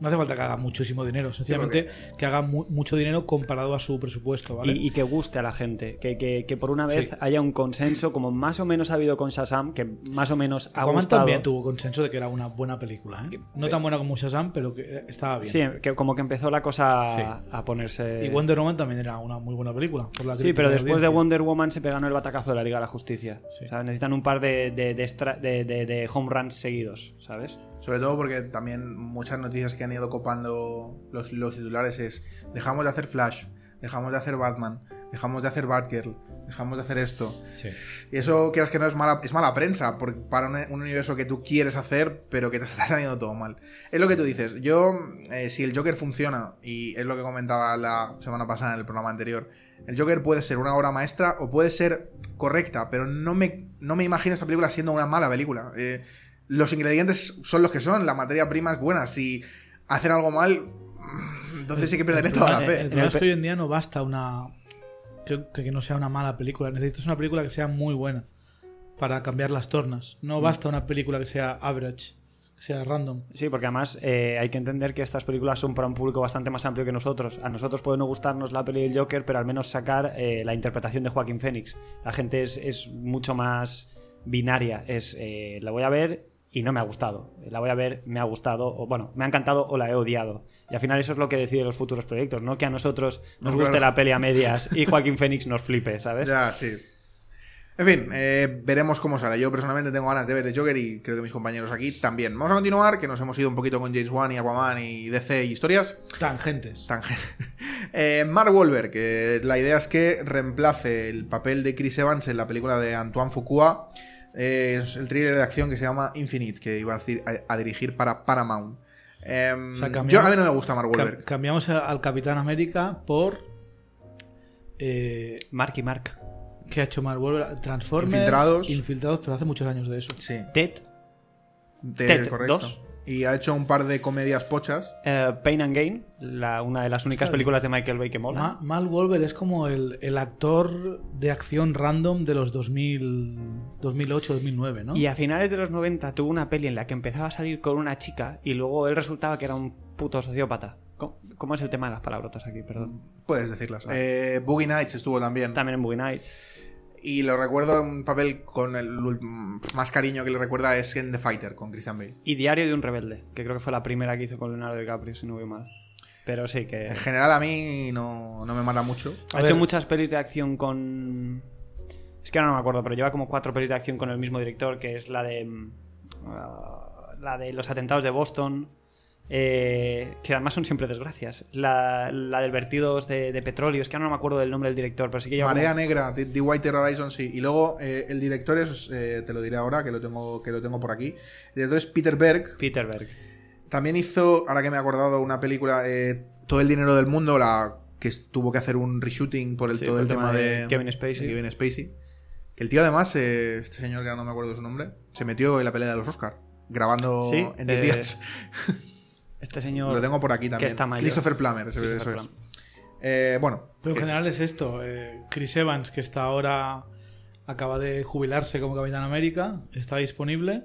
No hace falta que haga muchísimo dinero, sencillamente que haga mu- mucho dinero comparado a su presupuesto, ¿vale? Y, y que guste a la gente. Que, que- que por una vez Sí. haya un consenso, como más o menos ha habido con Shazam, que más o menos ha Aquaman gustado. también tuvo consenso de que era una buena película, ¿eh? No tan buena como Shazam, pero que estaba bien. Sí, que como que empezó la cosa Sí. a ponerse. Y Wonder Woman también era una muy buena película. por la Sí, pero después de. Wonder Woman se pegaron el batacazo de la Liga de la Justicia. O sea, necesitan un par de- de- de home runs seguidos, ¿sabes? Sobre todo porque también muchas noticias que han ido copando los, los titulares es dejamos de hacer Flash, dejamos de hacer Batman, dejamos de hacer Batgirl, dejamos de hacer esto. Y eso, quieras que no, es mala, es mala prensa para un, un universo que tú quieres hacer, pero que te está saliendo todo mal. Es lo que tú dices. Yo, eh, si el Joker funciona, y es lo que comentaba la semana pasada en el programa anterior, el Joker puede ser una obra maestra o puede ser correcta, pero no me, no me imagino esta película siendo una mala película. Eh, los ingredientes son los que son, la materia prima es buena. Si hacen algo mal, mm, entonces sí que perderé El toda la problema- fe. El problema es que hoy en día no basta una. Que, que no sea una mala película. Necesitas una película que sea muy buena para cambiar las tornas. Mm. No basta una película que sea average, que sea random. Sí, porque además eh, hay que entender que estas películas son para un público bastante más amplio que nosotros. A nosotros puede no gustarnos la peli del Joker, pero al menos sacar eh, la interpretación de Joaquín Phoenix. La gente es, es mucho más binaria. Es eh, la voy a ver y no me ha gustado. La voy a ver, me ha gustado, o bueno, me ha encantado o la he odiado. Y al final eso es lo que decide los futuros proyectos, no que a nosotros nos No, guste claro. la peli a medias y Joaquín Phoenix nos flipe, ¿sabes? Ya, sí. En fin, eh, veremos cómo sale. Yo personalmente tengo ganas de ver The Joker y creo que mis compañeros aquí también. Vamos a continuar, que nos hemos ido un poquito con James Wan y Aquaman y DC y historias. Tangentes. Tangen- Eh, Mark Wahlberg, que la idea es que reemplace el papel de Chris Evans en la película de Antoine Fuqua. Eh, es el thriller de acción que se llama Infinite, que iba a, decir- a- a dirigir para Paramount. Em, O sea, cambiamos- yo a mí no me gusta Mark Wahlberg. cambiamos a- al Capitán América por. eh, Mark y Mark. ¿Qué ha hecho Mark Wahlberg? Transformers. Infiltrados. Infiltrados, pero hace muchos años de eso. Sí, Ted, de- Ted correcto. 2. Y ha hecho un par de comedias pochas. eh, Pain and Gain, la- una de las únicas Está bien. películas de Michael Bay que mola. Ma- Mal Wolver es como el, el actor de acción random de los 2000, 2008, 2009, ¿no? Y a finales de los 90 tuvo una peli en la que empezaba a salir con una chica y luego él resultaba que era un puto sociópata. ¿Cómo, cómo es el tema de las palabrotas aquí? Perdón. Puedes decirlas. Eh, Boogie Nights estuvo también. También en Boogie Nights. Y lo recuerdo en un papel con el más cariño que le recuerda es en The Fighter, con Christian Bale. Y Diario de un Rebelde, que creo que fue la primera que hizo con Leonardo DiCaprio, si no voy mal. Pero sí que... En general a mí no, no me mata mucho. A Ha hecho muchas pelis de acción con... Es que ahora no me acuerdo, pero lleva como cuatro pelis de acción con el mismo director, que es la de... mm, ah, la de los atentados de Boston, eh, que además son siempre desgracias. La, la del vertidos de, de petróleo, es que ahora no me acuerdo del nombre del director, pero sí que lleva... Marea como- Negra, The, The Whiter Horizon, sí. Y luego eh, el director es, eh, te lo diré ahora, que lo, tengo, que lo tengo por aquí. El director es Peter Berg. Peter Berg. También hizo, ahora que me he acordado, una película, eh, Todo el dinero del mundo, la que tuvo que hacer un reshooting por el, Sí, todo el el tema, tema de, de Kevin Spacey. de Kevin Spacey. Que el tío además, eh, este señor que ahora no me acuerdo su nombre, se metió en la pelea de los Oscar, grabando Sí, en 10 eh, días. Este señor... Lo tengo por aquí también. está mayor. Christopher Plummer, ese- Christopher eso es. Plummer. Eh, bueno, Pero en que- general es esto. eh, Chris Evans, que está ahora. Acaba de jubilarse como Capitán América. Está disponible.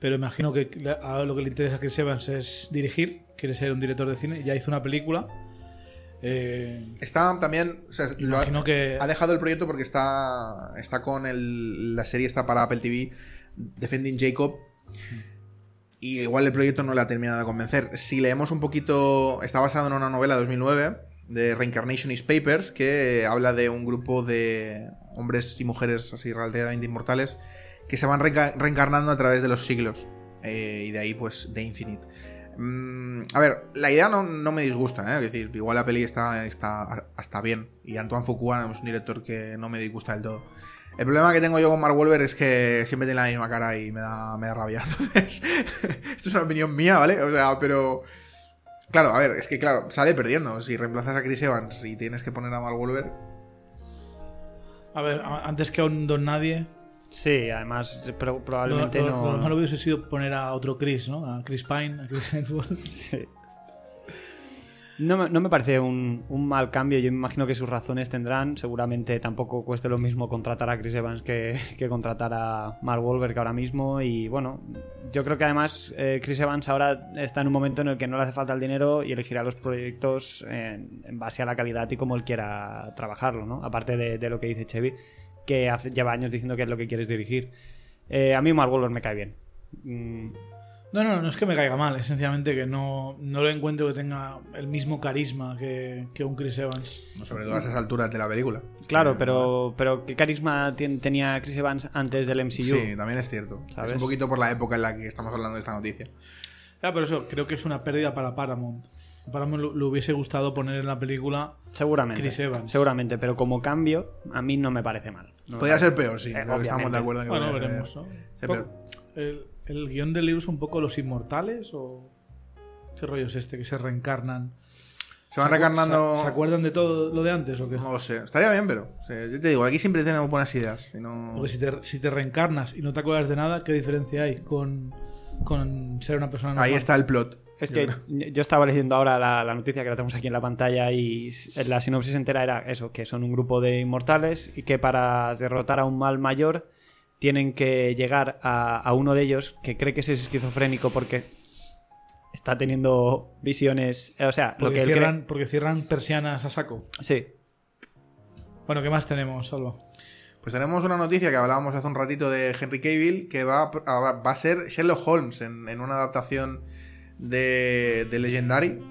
Pero imagino que ahora lo que le interesa a Chris Evans es dirigir. Quiere ser un director de cine. Ya hizo una película. Eh, está también. o sea, lo ha, imagino que. ha dejado el proyecto porque está, está con el, la serie está para Apple TV, Defending Jacob. Y igual el proyecto no le ha terminado de convencer. Si leemos un poquito, está basado en una novela de 2009 de Reincarnationist Papers que habla de un grupo de hombres y mujeres así relativamente inmortales que se van reenca- reencarnando a través de los siglos. Eh, y de ahí, pues, The Infinite. Mm, a ver, la idea no, me disgusta, ¿eh? Es decir, igual la peli está, hasta bien. Y Antoine Fuqua es un director que no me disgusta del todo. El problema que tengo yo con Mark Wahlberg es que siempre tiene la misma cara y me da, rabia. Entonces, esto es una opinión mía, ¿vale? O sea, pero... Claro, a ver, es que claro, sale perdiendo. Si reemplazas a Chris Evans y tienes que poner a Mark Wahlberg... A ver, antes que a un Don Nadie. Sí, además pro- Lo, probablemente lo- no... lo normal hubiese sido poner a otro Chris, ¿no? A Chris Pine, a Chris Hemsworth. Sí. No me, no me parece un, un mal cambio. Yo me imagino que sus razones tendrán. Seguramente tampoco cueste lo mismo contratar a Chris Evans que, que contratar a Mark Wahlberg ahora mismo. Y bueno, yo creo que además eh, Chris Evans ahora está en un momento en el que no le hace falta el dinero y elegirá los proyectos en, en base a la calidad y como él quiera trabajarlo, ¿no? Aparte de, de lo que dice Chevy, que hace- lleva años diciendo que es lo que quieres dirigir. Eh, a mí Mark Wahlberg me cae bien. Mm, No, no, no es que me caiga mal, es sencillamente que no, no lo encuentro que tenga el mismo carisma que, que un Chris Evans. Sobre todo a esas alturas de la película. Claro, pero, pero ¿qué carisma tenía Chris Evans antes del MCU? Sí, también es cierto. ¿Sabes? Es un poquito por la época en la que estamos hablando de esta noticia. Ya, pero eso creo que es una pérdida para Paramount. Paramount le- hubiese gustado poner en la película Seguramente. Chris Evans. Seguramente, pero como cambio, a mí no me parece mal. No Podría ser peor, sí. Eh, estamos de acuerdo en que Bueno, veremos, ¿no? El, el guion del libro es un poco los inmortales o qué rollo es este que se reencarnan. Se van recarnando. ¿Se, se acuerdan de todo lo de antes o qué? No lo sé. Estaría bien, pero. o sea, yo te digo, aquí siempre tenemos buenas ideas. Y no... Porque si te, si te reencarnas y no te acuerdas de nada, ¿qué diferencia hay con, con ser una persona normal? Ahí está el plot. Es que yo estaba leyendo ahora la, la noticia que la tenemos aquí en la pantalla y s- la sinopsis entera era eso, que son un grupo de inmortales y que para derrotar a un mal mayor tienen que llegar a, a uno de ellos que cree que es esquizofrénico porque está teniendo visiones, eh, o sea, lo Porque, que él cierran, cree... porque cierran persianas a saco. Sí, Bueno, ¿qué más tenemos, Salva? Pues tenemos una noticia que hablábamos hace un ratito de Henry Cavill, que va a, a- va a ser Sherlock Holmes en, en una adaptación de, de Legendary,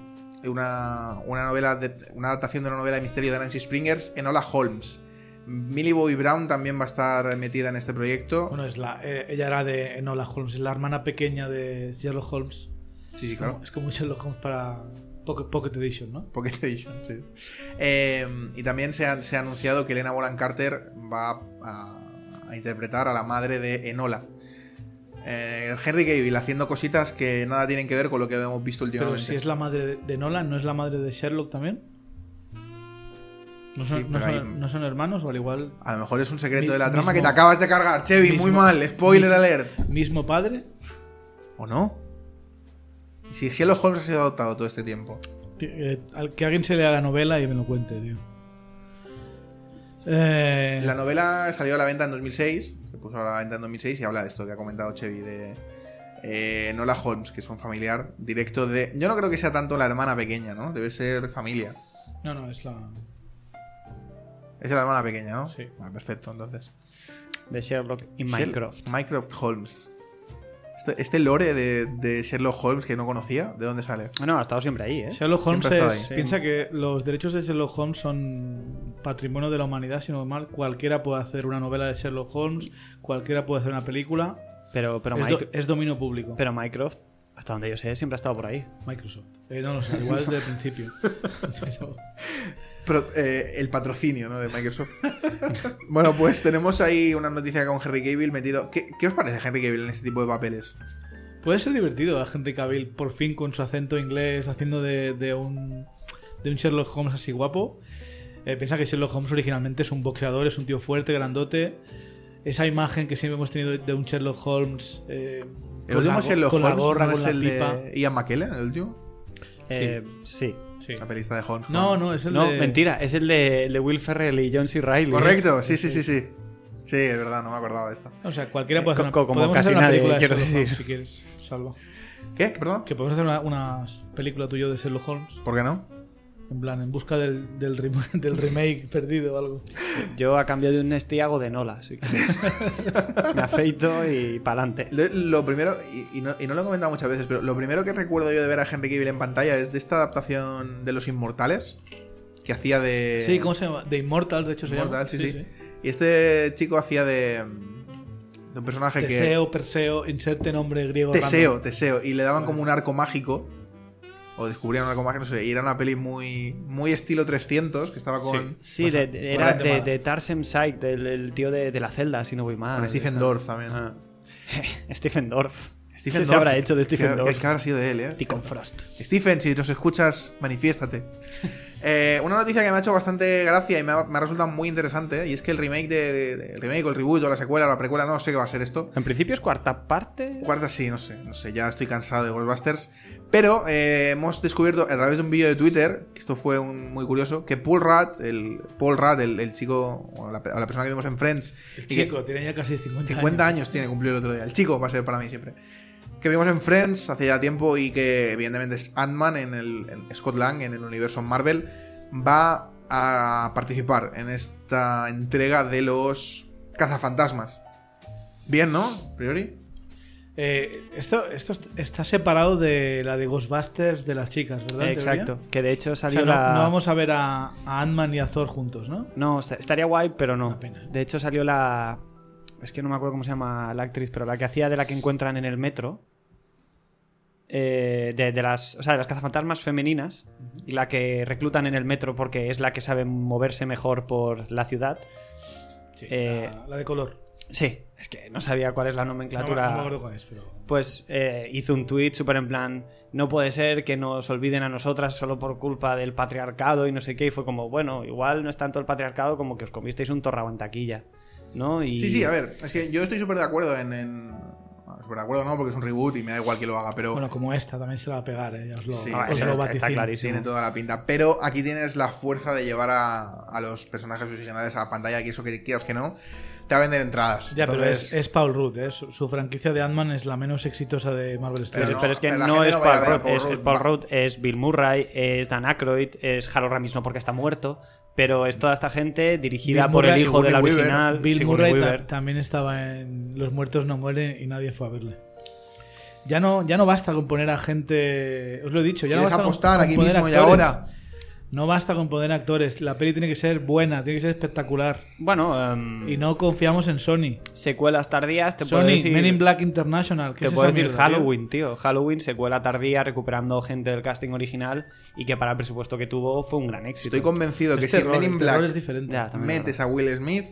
una, una novela de, una adaptación de una novela de misterio de Nancy Springers, Enola Holmes. Millie Bobby Brown también va a estar metida en este proyecto. Bueno, es la, eh, ella era de Enola Holmes, es la hermana pequeña de Sherlock Holmes. sí, sí, claro. Es como Sherlock Holmes para Pocket, Edition, ¿no? Pocket Edition, sí. Eh, y también se ha, se ha anunciado que Elena Bonham Carter va a, a interpretar a la madre de Enola. Eh, Henry Cavill haciendo cositas que nada tienen que ver con lo que hemos visto Pero últimamente. si es la madre de, Nolan, ¿no es la madre de Sherlock también? ¿No son, Sí, no pero son- hay- no son hermanos o al igual A lo mejor es un secreto Mi- de la trama mismo- que te acabas de cargar, Chevy. muy mal. Spoiler mismo- alert. mismo padre? ¿O no? ¿Y si Sherlock Holmes ha sido adoptado todo este tiempo? Ti- eh, que alguien se lea la novela y me lo cuente, tío. Eh, La novela salió a la venta en 2006. Puso a la venta en 2006 y habla de esto que ha comentado Chevy de eh, Nola Holmes, que es un familiar directo de. Yo no creo que sea tanto la hermana pequeña, ¿no? Debe ser familia. No, no, es la. Es la hermana pequeña, ¿no? Sí. Ah, perfecto, entonces. de Sherlock y Minecraft. Mycroft Holmes. Este, este lore de, de Sherlock Holmes que no conocía, ¿de dónde sale? Bueno, ha estado siempre ahí, ¿eh? Sherlock Holmes es- ahí. piensa que los derechos de Sherlock Holmes son patrimonio de la humanidad, si no mal. Cualquiera puede hacer una novela de Sherlock Holmes, cualquiera puede hacer una película. Pero, pero, es, do- es dominio público. pero Minecraft, hasta donde yo sé, siempre ha estado por ahí. Microsoft. Eh, no lo sé, igual desde el principio. Pero- Pero, eh, el patrocinio, ¿no? De Microsoft. bueno, pues tenemos ahí una noticia con Henry Cavill metido. ¿Qué, qué os parece Henry Cavill en este tipo de papeles? Puede ser divertido a Henry Cavill, por fin con su acento inglés, haciendo de, de un, de un Sherlock Holmes así guapo. Eh, piensa que Sherlock Holmes originalmente es un boxeador, es un tío fuerte, grandote. Esa imagen que siempre hemos tenido de un Sherlock Holmes. eh, El con la último Sherlock con la Holmes gorra, no con es la el pipa. de Ian McKellen, el último. Eh, sí. Sí. La pelista de Holmes. No, no, es el No, de. mentira, es el de, el de Will Ferrell y John C. Reilly. Correcto, sí, sí, sí, sí. Sí, es verdad, no me acordaba de esta. O sea, cualquiera puede hacer una, Co- como podemos casi hacer una nadie, película de quiero Sherlock Holmes si quieres, Salva. ¿Qué? ¿Perdón? Que podemos hacer una, una película tuya de Sherlock Holmes. ¿Por qué no? En plan, en busca del, del, rem- del remake perdido o algo. Yo a cambio de un Nesti hago de Nola, así que me afeito y pa'lante. Lo, lo primero, y, y no, y no lo he comentado muchas veces, pero lo primero que recuerdo yo de ver a Henry Cavill en pantalla es de esta adaptación de Los Inmortales que hacía de. Sí, ¿cómo se llama? The Immortal, de hecho se Immortal, llama. sí, sí, Y este chico hacía de. de un personaje que. Teseo, Perseo, inserte nombre griego. Teseo, random. Teseo. Y le daban como un arco mágico. O descubrían un arco mágico, no sé. Y era una peli muy. Muy estilo 300, que estaba con. Sí, de- de- era de, de Tarsem Syke, del el tío de, de la celda, si no voy mal. Con Stephen Dorff también. Ah. Stephen Dorff. Stephen ¿Qué se Dorff. habrá hecho de Stephen ¿Qué- Dorff? ¿Qué, qué habrá sido de él, eh? Deacon Frost. Stephen, si nos escuchas, manifiéstate. Eh, una noticia que me ha hecho bastante gracia y me ha, me ha resultado muy interesante, y es que el remake de, de- el remake o el reboot o la secuela o la precuela, no sé qué va a ser esto. En principio es cuarta parte. Cuarta sí, no sé, no sé, ya estoy cansado de Ghostbusters. Pero eh, hemos descubierto a través de un vídeo de Twitter, que esto fue un- muy curioso, que Paul Rudd, el, Paul Rudd, el, el chico, o la, la persona que vimos en Friends, El que- chico, tiene ya casi 50, 50 años tiene, cumplió el otro día. El chico va a ser para mí siempre. Que vimos en Friends hace ya tiempo y que evidentemente es Ant-Man en el en Scott Lang en el universo Marvel. Va a participar en esta entrega de los cazafantasmas. Bien, ¿no? A priori. Eh, esto, esto est- está separado de la de Ghostbusters de las chicas, ¿verdad? Exacto. Que de hecho O sea, salió no, la. no vamos a ver a, a Ant-Man y a Thor juntos, ¿no? No, est- estaría guay, pero no. Pena. De hecho salió la... Es que no me acuerdo cómo se llama la actriz, pero la que hacía de la que encuentran en el metro. Eh, de, de las, o sea, de las cazafantasmas femeninas y la que reclutan en el metro porque es la que sabe moverse mejor por la ciudad. Sí, Eh, la, la de color. Sí, es que no sabía cuál es la No, nomenclatura. no me acuerdo cuál es, pero... Pues eh, hizo un tweet súper en plan, no puede ser que nos olviden a nosotras solo por culpa del patriarcado y no sé qué. Y fue como, bueno, igual no es tanto el patriarcado como que os comisteis un torrabo en taquilla. ¿No? Y... Sí, sí, a ver, es que yo estoy súper de acuerdo en. en... bueno, Súper de acuerdo, no, porque es un reboot y me da igual que lo haga, pero. Bueno, como esta también se la va a pegar, ¿eh? Os lo, Sí, os está- lo está vaticino. clarísimo. Tiene toda la pinta. Pero aquí tienes la fuerza de llevar a, a los personajes originales a pantalla, que eso que quieras que no, te va a vender entradas. Ya, pero es, es Paul Rudd, ¿eh? Su, su franquicia de Ant-Man es la menos exitosa de Marvel Pero, Studios. no, pero es que la no es no Paul Rudd, Paul es, Paul. Rudd, es Bill Murray, es Dan Aykroyd, es Harold Ramis no porque está muerto, pero es toda esta gente dirigida Bill por el hijo del Sigourney Weaver, original, Bill Sigourney Murray ta- también estaba en Los muertos no mueren y nadie fue a verle. Ya no, ya no basta con poner a gente. Os lo he dicho, ya no ¿Quieres basta con- apostar con aquí poner mismo y ahora? No basta con poner actores. La peli tiene que ser buena, tiene que ser espectacular. Bueno, em, Y no confiamos en Sony. secuelas tardías, te puedo Sony, decir... Men in Black International. ¿qué Te es puedo esa decir mierda, tío? Halloween, tío. Halloween, secuela tardía, recuperando gente del casting original y que para el presupuesto que tuvo fue un gran éxito. Estoy convencido que si Men in el terror Black es diferente. Ya, también es metes a Will Smith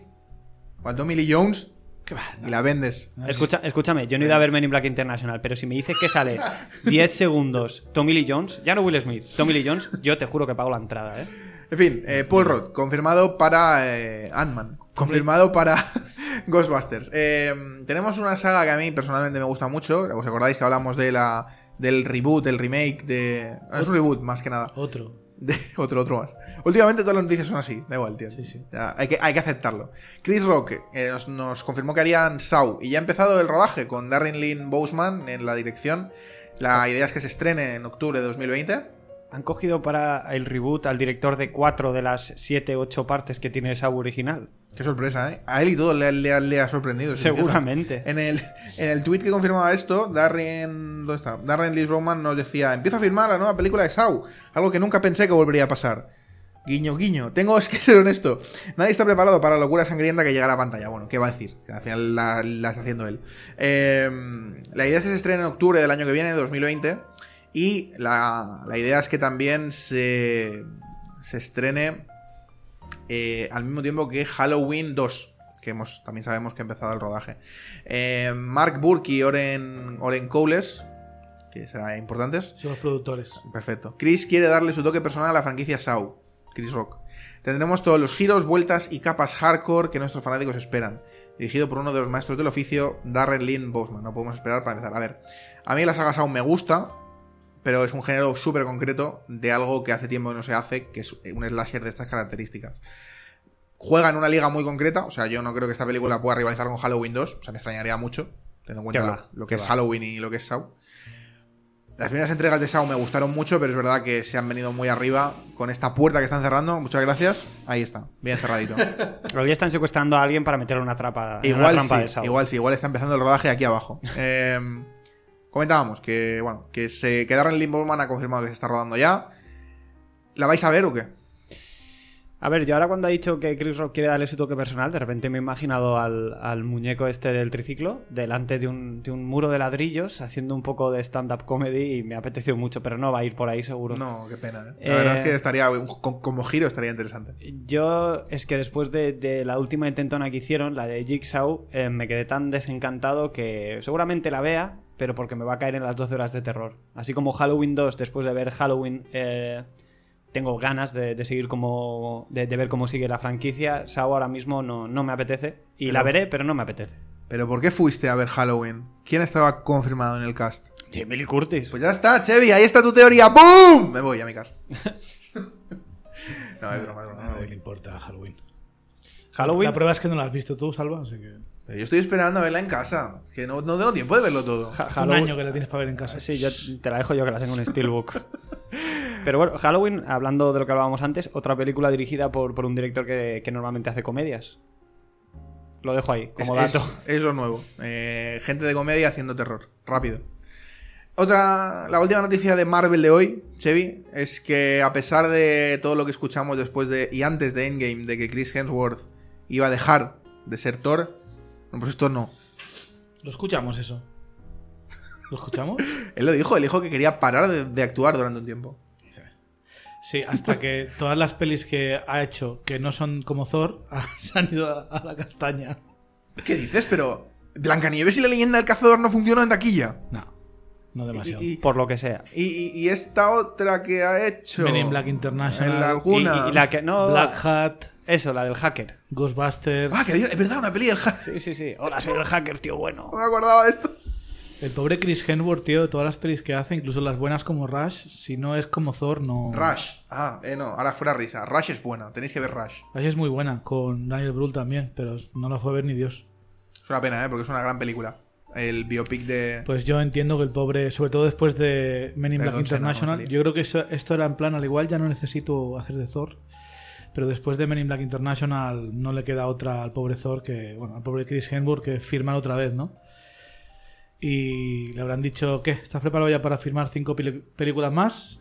o a Tommy Lee Jones ¿Qué va? y la vendes. Escucha, escúchame, yo no he ido a ver Men in Black International, pero si me dices que sale 10 segundos Tommy Lee Jones, ya no Will Smith, Tommy Lee Jones, yo te juro que pago la entrada, ¿eh? En fin, eh, Paul Rudd, confirmado para eh, Ant-Man, confirmado para Ghostbusters. Eh, tenemos una saga que a mí personalmente me gusta mucho. ¿Os acordáis que hablamos de la, del reboot, el remake de... Es un reboot más que nada. Otro. De- otro, otro más. Últimamente todas las noticias son así, da igual, tío. Sí, sí. Ya, hay, que, hay que aceptarlo. Chris Rock eh, nos, nos confirmó que harían Saw y ya ha empezado el rodaje con Darren Lynn Bousman en la dirección. La idea es que se estrene en octubre de 2020. Han cogido para el reboot al director de cuatro de las 7, 8 partes que tiene Saw original. Qué sorpresa, ¿eh? A él y todo le, le- le ha sorprendido. Seguramente. En el, en el tweet que confirmaba esto, Darren. ¿Dónde está? Darren Lee Roman nos decía: Empieza a filmar la nueva película de Saw. Algo que nunca pensé que volvería a pasar. Guiño, guiño. Tengo que ser honesto. Nadie está preparado para la locura sangrienta que llegará a pantalla. Bueno, ¿qué va a decir? Al final la, la está haciendo él. Eh, la idea es que se estrene en octubre del año que viene, 2020. Y la, la idea es que también se, se estrene eh, al mismo tiempo que Halloween 2, que hemos, también sabemos que ha empezado el rodaje. Eh, Mark Burke y Oren, Oren Cowles, que serán importantes. Son los productores. Perfecto. Chris quiere darle su toque personal a la franquicia Saw. Chris Rock. Tendremos todos los giros, vueltas y capas hardcore que nuestros fanáticos esperan. Dirigido por uno de los maestros del oficio, Darren Lynn Boseman. No podemos esperar para empezar. A ver, a mí la saga Saw me gusta, pero es un género súper concreto de algo que hace tiempo que no se hace, que es un slasher de estas características. Juega en una liga muy concreta, o sea, yo no creo que esta película pueda rivalizar con Halloween 2, o sea, me extrañaría mucho, teniendo en cuenta lo, que es va. Halloween y lo que es Saw. Las primeras entregas de Saw me gustaron mucho, pero es verdad que se han venido muy arriba con esta puerta que están cerrando. Muchas gracias. Ahí está, bien cerradito. Pero ya están secuestrando a alguien para meterle una, trapa, en una igual trampa sí, de igual sí, igual está empezando el rodaje aquí abajo. Eh, comentábamos que, bueno, que se que Darren Lynn Bousman ha confirmado que se está rodando ya. ¿La vais a ver o qué? A ver, yo ahora cuando ha dicho que Chris Rock quiere darle su toque personal, de repente me he imaginado al, al muñeco este del triciclo delante de un, de un muro de ladrillos haciendo un poco de stand-up comedy y me ha apetecido mucho, pero no va a ir por ahí seguro. No, qué pena. ¿eh? La Eh, verdad es que estaría, con- como giro estaría interesante. Yo es que después de, de la última intentona que hicieron, la de Jigsaw, eh, me quedé tan desencantado que seguramente la vea, pero porque me va a caer en las 12 horas de terror. Así como Halloween 2, después de ver Halloween, eh, tengo ganas de, de seguir como. De, de ver cómo sigue la franquicia. Sao ahora mismo no, no me apetece. Y Pero- la veré, pero no me apetece. ¿Pero por qué fuiste a ver Halloween? ¿Quién estaba confirmado en el cast? Jamie Lee Curtis. Pues ya está, Chevy, ahí está tu teoría. ¡Pum! Me voy a mi casa. no, es broma, no me nadie le voy. importa Halloween. Halloween. La prueba es que no la has visto tú, Salva, así que. Pero yo estoy esperando a verla en casa. Es que no, no tengo tiempo de verlo todo. Un año que la tienes para ver en casa. Sí, yo te la dejo yo que la tengo en Steelbook. Pero bueno, Halloween, hablando de lo que hablábamos antes, otra película dirigida por, por un director que, que normalmente hace comedias. Lo dejo ahí, como es- dato. es lo nuevo. Eh, gente de comedia haciendo terror. Rápido. Otra, la última noticia de Marvel de hoy, Chevy, es que a pesar de todo lo que escuchamos después de y antes de Endgame, de que Chris Hemsworth iba a dejar de ser Thor, bueno, pues esto no. Lo escuchamos eso. ¿Lo escuchamos? Él lo dijo, él dijo que quería parar de, de actuar durante un tiempo. Sí, hasta que todas las pelis que ha hecho que no son como Thor se han ido a, a la castaña. ¿Qué dices? Pero Blancanieves y la leyenda del cazador no funcionó en taquilla. No, no demasiado. Y, y- Por lo que sea. y- esta otra que ha hecho. Men in Black International. En la Y, alguna. y la que no. Black Hat, Eso, la del hacker. Ghostbusters. Ah, que había- es verdad, una peli del hack. Sí, sí, sí. Hola, soy el hacker, tío bueno. No me acordaba de esto. El pobre Chris Hemsworth, tío, todas las pelis que hace, incluso las buenas como Rush, si no es como Thor, no. Rush. Ah, eh, no, ahora fuera risa. Rush es buena, tenéis que ver Rush. Rush es muy buena, con Daniel Brühl también, pero no la fue a ver ni Dios. Es una pena, ¿eh? Porque es una gran película. El biopic de. Pues yo entiendo que el pobre, sobre todo después de Men in Black International, yo creo que eso- esto era en plan, al igual ya no necesito hacer de Thor, pero después de Men in Black International no le queda otra al pobre Thor que, bueno, al pobre Chris Hemsworth que firmar otra vez, ¿no? Y le habrán dicho, ¿qué? ¿Estás preparado ya para firmar cinco películas más?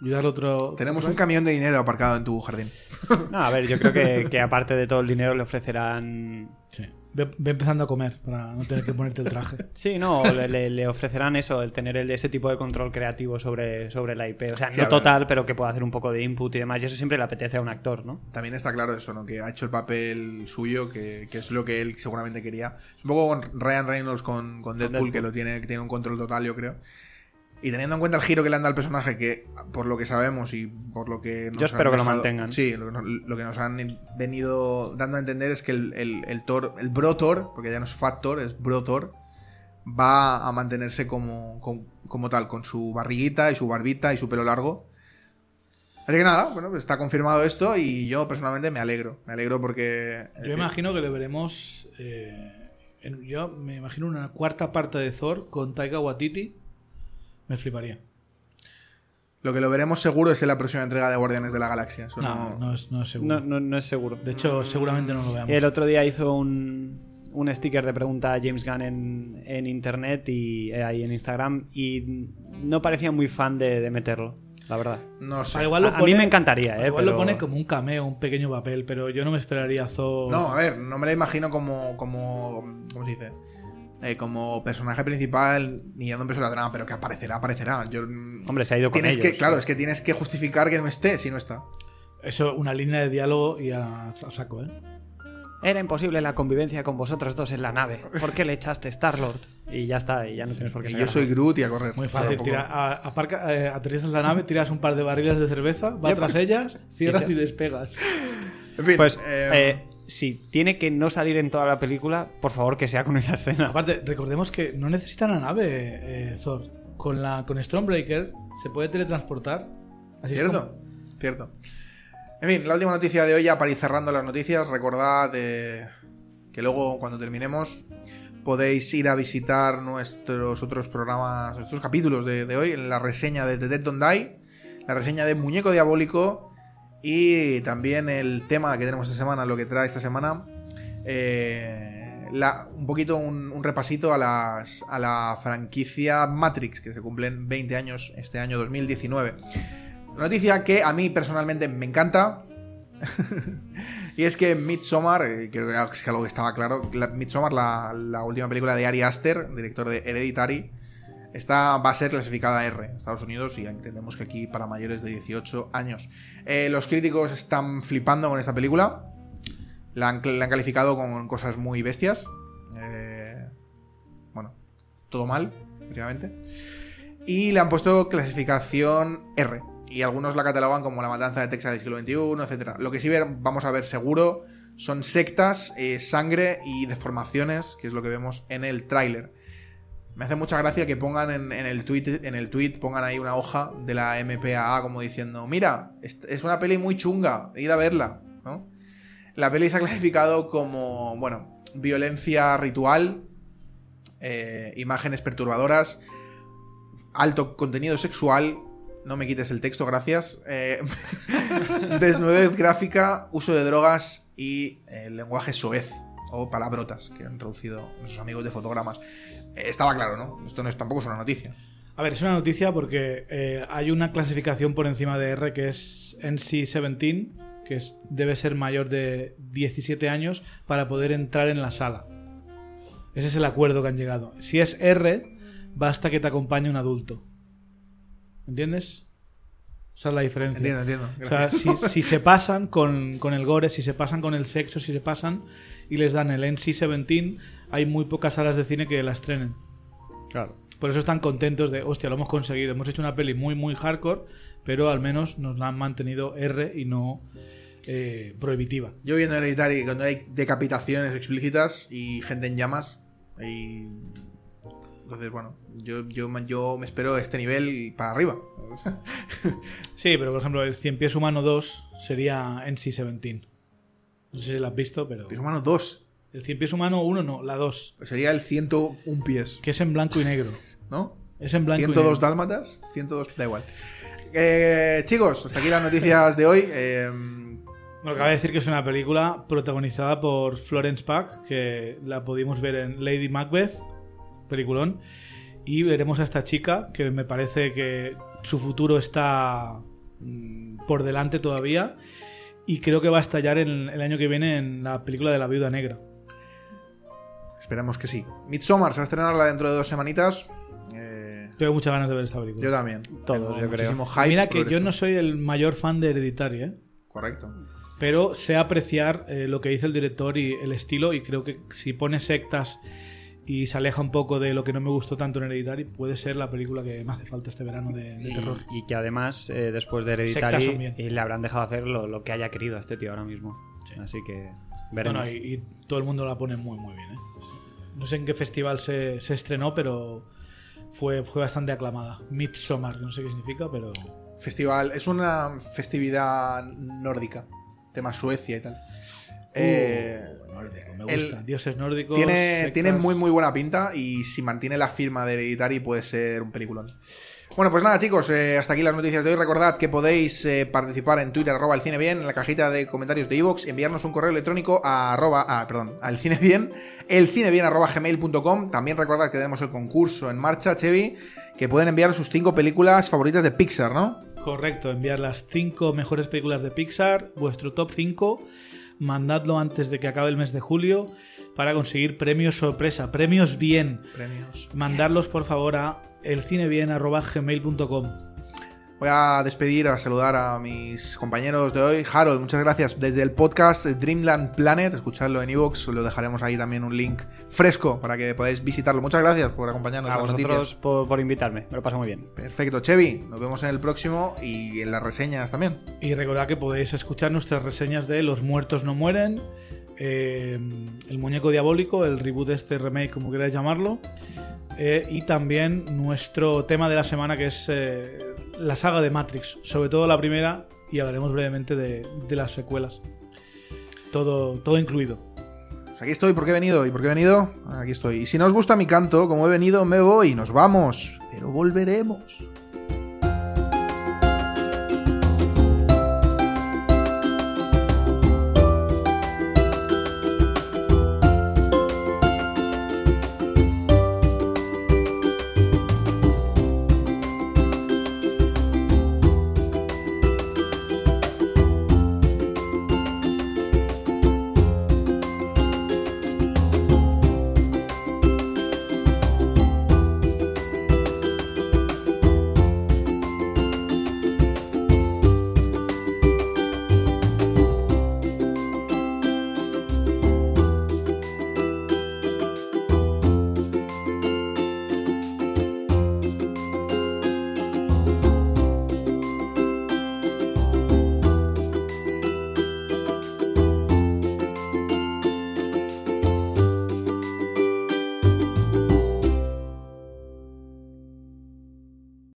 Y dar otro... Tenemos un camión de dinero aparcado en tu jardín. No, a ver, yo creo que, que aparte de todo el dinero le ofrecerán. Sí. Ve, ve empezando a comer para no tener que ponerte el traje. Sí, no, le, le- le ofrecerán eso, el tener el, ese tipo de control creativo sobre, sobre la IP. O sea, Sí, no ver. total, pero que pueda hacer un poco de input y demás. Y eso siempre le apetece a un actor, ¿no? También está claro eso, ¿no? Que ha hecho el papel suyo, que, que es lo que él seguramente quería. Es un poco con Ryan Reynolds con, con Deadpool, Deadpool. que lo tiene, que tiene un control total, yo creo. Y teniendo en cuenta el giro que le han dado al personaje, que por lo que sabemos y por lo que nos Yo espero han que lo mantengan. Sí, lo, que nos- lo que nos han venido dando a entender es que el, el, el Thor, el Bro Thor, porque ya no es Fat Thor, es Bro Thor, va a mantenerse como, como, como tal, con su barriguita y su barbita y su pelo largo. Así que nada, bueno, pues está confirmado esto y yo personalmente me alegro. Me alegro porque. Yo eh, imagino que le veremos. eh, en- yo me imagino una cuarta parte de Thor con Taika Waititi. Me fliparía. Lo que lo veremos seguro es en la próxima entrega de Guardianes de la Galaxia. Eso No, no- no, es, no es seguro. No, no, no es seguro. De hecho, seguramente no lo veamos. El otro día hizo un, un sticker de pregunta a James Gunn en, en internet y eh, ahí en Instagram y no parecía muy fan de, de meterlo, la verdad. no sé. Al igual lo A- mí me encantaría, eh, Igual pero- lo pone como un cameo, un pequeño papel, pero yo no me esperaría a Thor. No, a ver, no me la imagino como. como ¿Cómo se dice? Eh, como personaje principal ni dando un peso a la trama, pero que aparecerá, aparecerá. Yo, mm, Hombre, se ha ido con tienes ellos. que, Claro, es que tienes que justificar que no esté si no está. Eso, una línea de diálogo y a, a saco, ¿eh? Era imposible la convivencia con vosotros dos en la nave. ¿Por qué le echaste Star-Lord? Y ya está, y ya no tienes por qué Y sacar yo soy. Groot y a correr. Muy fácil. Tira, a- aparca, eh, aterrizas la nave, tiras un par de barriles de cerveza, va Ya, tras ellas, cierras Y y despegas. En fin, Pues, eh, eh, si tiene que no salir en toda la película, por favor que sea con esa escena. Aparte, recordemos que no necesita la nave eh, Thor. Con, la, con Stormbreaker se puede teletransportar. Así es ¿Cierto? como- Cierto. En fin, la última noticia de hoy, ya para ir cerrando las noticias, recordad eh, que luego, cuando terminemos, podéis ir a visitar nuestros otros programas, nuestros capítulos de, de hoy, en la reseña de The Dead Don't Die, la reseña de Muñeco Diabólico y también el tema que tenemos esta semana, lo que trae esta semana. eh, un poquito un, repasito a, las, a la franquicia Matrix, que se cumplen 20 años este año 2019. Noticia que a mí personalmente me encanta. y es que Midsommar, eh, creo que es algo que estaba claro, la- Midsommar, la última película de Ari Aster, director de Hereditary, está, va a ser clasificada R en Estados Unidos y entendemos que aquí para mayores de 18 años. Eh, los críticos están flipando con esta película. La han, calificado con cosas muy bestias. Eh, bueno, todo mal, efectivamente. Y le han puesto clasificación R. y algunos la catalogan como la matanza de Texas del siglo XXI, etc. Lo que sí ver- vamos a ver seguro son sectas, eh, sangre y deformaciones, que es lo que vemos en el tráiler. Me hace mucha gracia que pongan en, el tweet, en el tweet pongan ahí una hoja de la MPAA como diciendo, mira, es, es una peli muy chunga, id a verla, ¿no? La peli se ha clasificado como, bueno, violencia ritual, eh, imágenes perturbadoras, alto contenido sexual, no me quites el texto, gracias, eh, desnudez gráfica, uso de drogas y eh, lenguaje soez o palabrotas que han traducido nuestros amigos de fotogramas. Estaba claro, ¿no? Esto no es, tampoco es una noticia. A ver, es una noticia porque eh, hay una clasificación por encima de R que es NC-17, que es- debe ser mayor de 17 años para poder entrar en la sala. Ese es el acuerdo que han llegado. Si es R, basta que te acompañe un adulto. ¿Entiendes? Esa es la diferencia. Entiendo, entiendo. O sea, si, si se pasan con, con el gore, si se pasan con el sexo, si se pasan y les dan el NC-17, hay muy pocas salas de cine que la estrenen. Claro. Por eso están contentos de, hostia, lo hemos conseguido. Hemos hecho una peli muy, muy hardcore, pero al menos nos la han mantenido R y no eh, prohibitiva. Yo viendo Hereditary cuando hay decapitaciones explícitas y gente en llamas. Y... Entonces, bueno, yo, yo, yo me espero este nivel para arriba. Sí, pero por ejemplo, el 100 pies humano 2 sería NC-17. No sé si lo has visto, pero. Pies humano 2. El 100 pies humano 1 no, la 2. Sería el 101 pies, Que es en blanco y negro. ¿no? Es en blanco y 102 negro. dálmatas, 102, da igual. Eh, chicos, hasta aquí las noticias de hoy. Eh, Bueno, cabe decir que es una película protagonizada por Florence Pugh, que la pudimos ver en Lady Macbeth, peliculón. Y veremos a esta chica, que me parece que su futuro está mm, por delante todavía. Y creo que va a estallar en- el año que viene en la película de la viuda negra. Esperemos que sí. Midsommar se va a estrenarla dentro de dos semanitas. Eh, Tengo muchas ganas de ver esta película. yo también. Todos, Tengo yo creo. muchísimo hype Mira que yo esto. no soy el mayor fan de Hereditary, ¿eh? Correcto. pero sé apreciar eh, lo que dice el director y el estilo y creo que si pone sectas y se aleja un poco de lo que no me gustó tanto en Hereditary, puede ser la película que me hace falta este verano de, de Y, terror. y que además, eh, después de Hereditary, eh, le habrán dejado hacer lo, lo que haya querido a este tío ahora mismo. Así que veremos. Bueno, y, y todo el mundo la pone muy muy bien. ¿eh? No sé en qué festival se, se estrenó, pero fue, fue bastante aclamada. Midsommar, que no sé qué significa, pero... Festival, es una festividad nórdica, tema Suecia y tal. Eh, Uh, nórdico, me el- gusta. Dioses nórdicos. tiene, sectas. tiene muy muy buena pinta y si mantiene la firma de Hereditary puede ser un peliculón. Bueno, pues nada chicos, eh, hasta aquí las noticias de hoy. Recordad que podéis eh, participar en Twitter, arroba el cine bien, en la cajita de comentarios de iVoox, enviarnos un correo electrónico a arroba, ah, perdón, al cine bien, el cine bien arroba gmail.com. También recordad que tenemos el concurso en marcha, Chevy, que pueden enviar sus cinco películas favoritas de Pixar, ¿no? Correcto, enviar las 5 mejores películas de Pixar, vuestro top 5, mandadlo antes de que acabe el mes de julio para conseguir premios sorpresa, premios bien. Premios. Mandarlos por favor a elcinebien.gmail.com Voy a despedir, a saludar a mis compañeros de hoy. Harold, muchas gracias. Desde el podcast Dreamland Planet, escuchadlo en iVoox, lo dejaremos ahí también un link fresco para que podáis visitarlo. Muchas gracias por acompañarnos a las vosotros por, por invitarme, me lo paso muy bien. Perfecto, Chevy, nos vemos en el próximo y en las reseñas también. Y recordad que podéis escuchar nuestras reseñas de Los muertos no mueren, eh, El muñeco diabólico, el reboot de este remake, como queráis llamarlo, eh, y también nuestro tema de la semana que es eh, la saga de Matrix, sobre todo la primera, y hablaremos brevemente de, de las secuelas. Todo, todo incluido. Pues aquí estoy, ¿por qué he venido? ¿Y por qué he venido? Aquí estoy. Y si no os gusta mi canto, como he venido, me voy, nos vamos. Pero volveremos.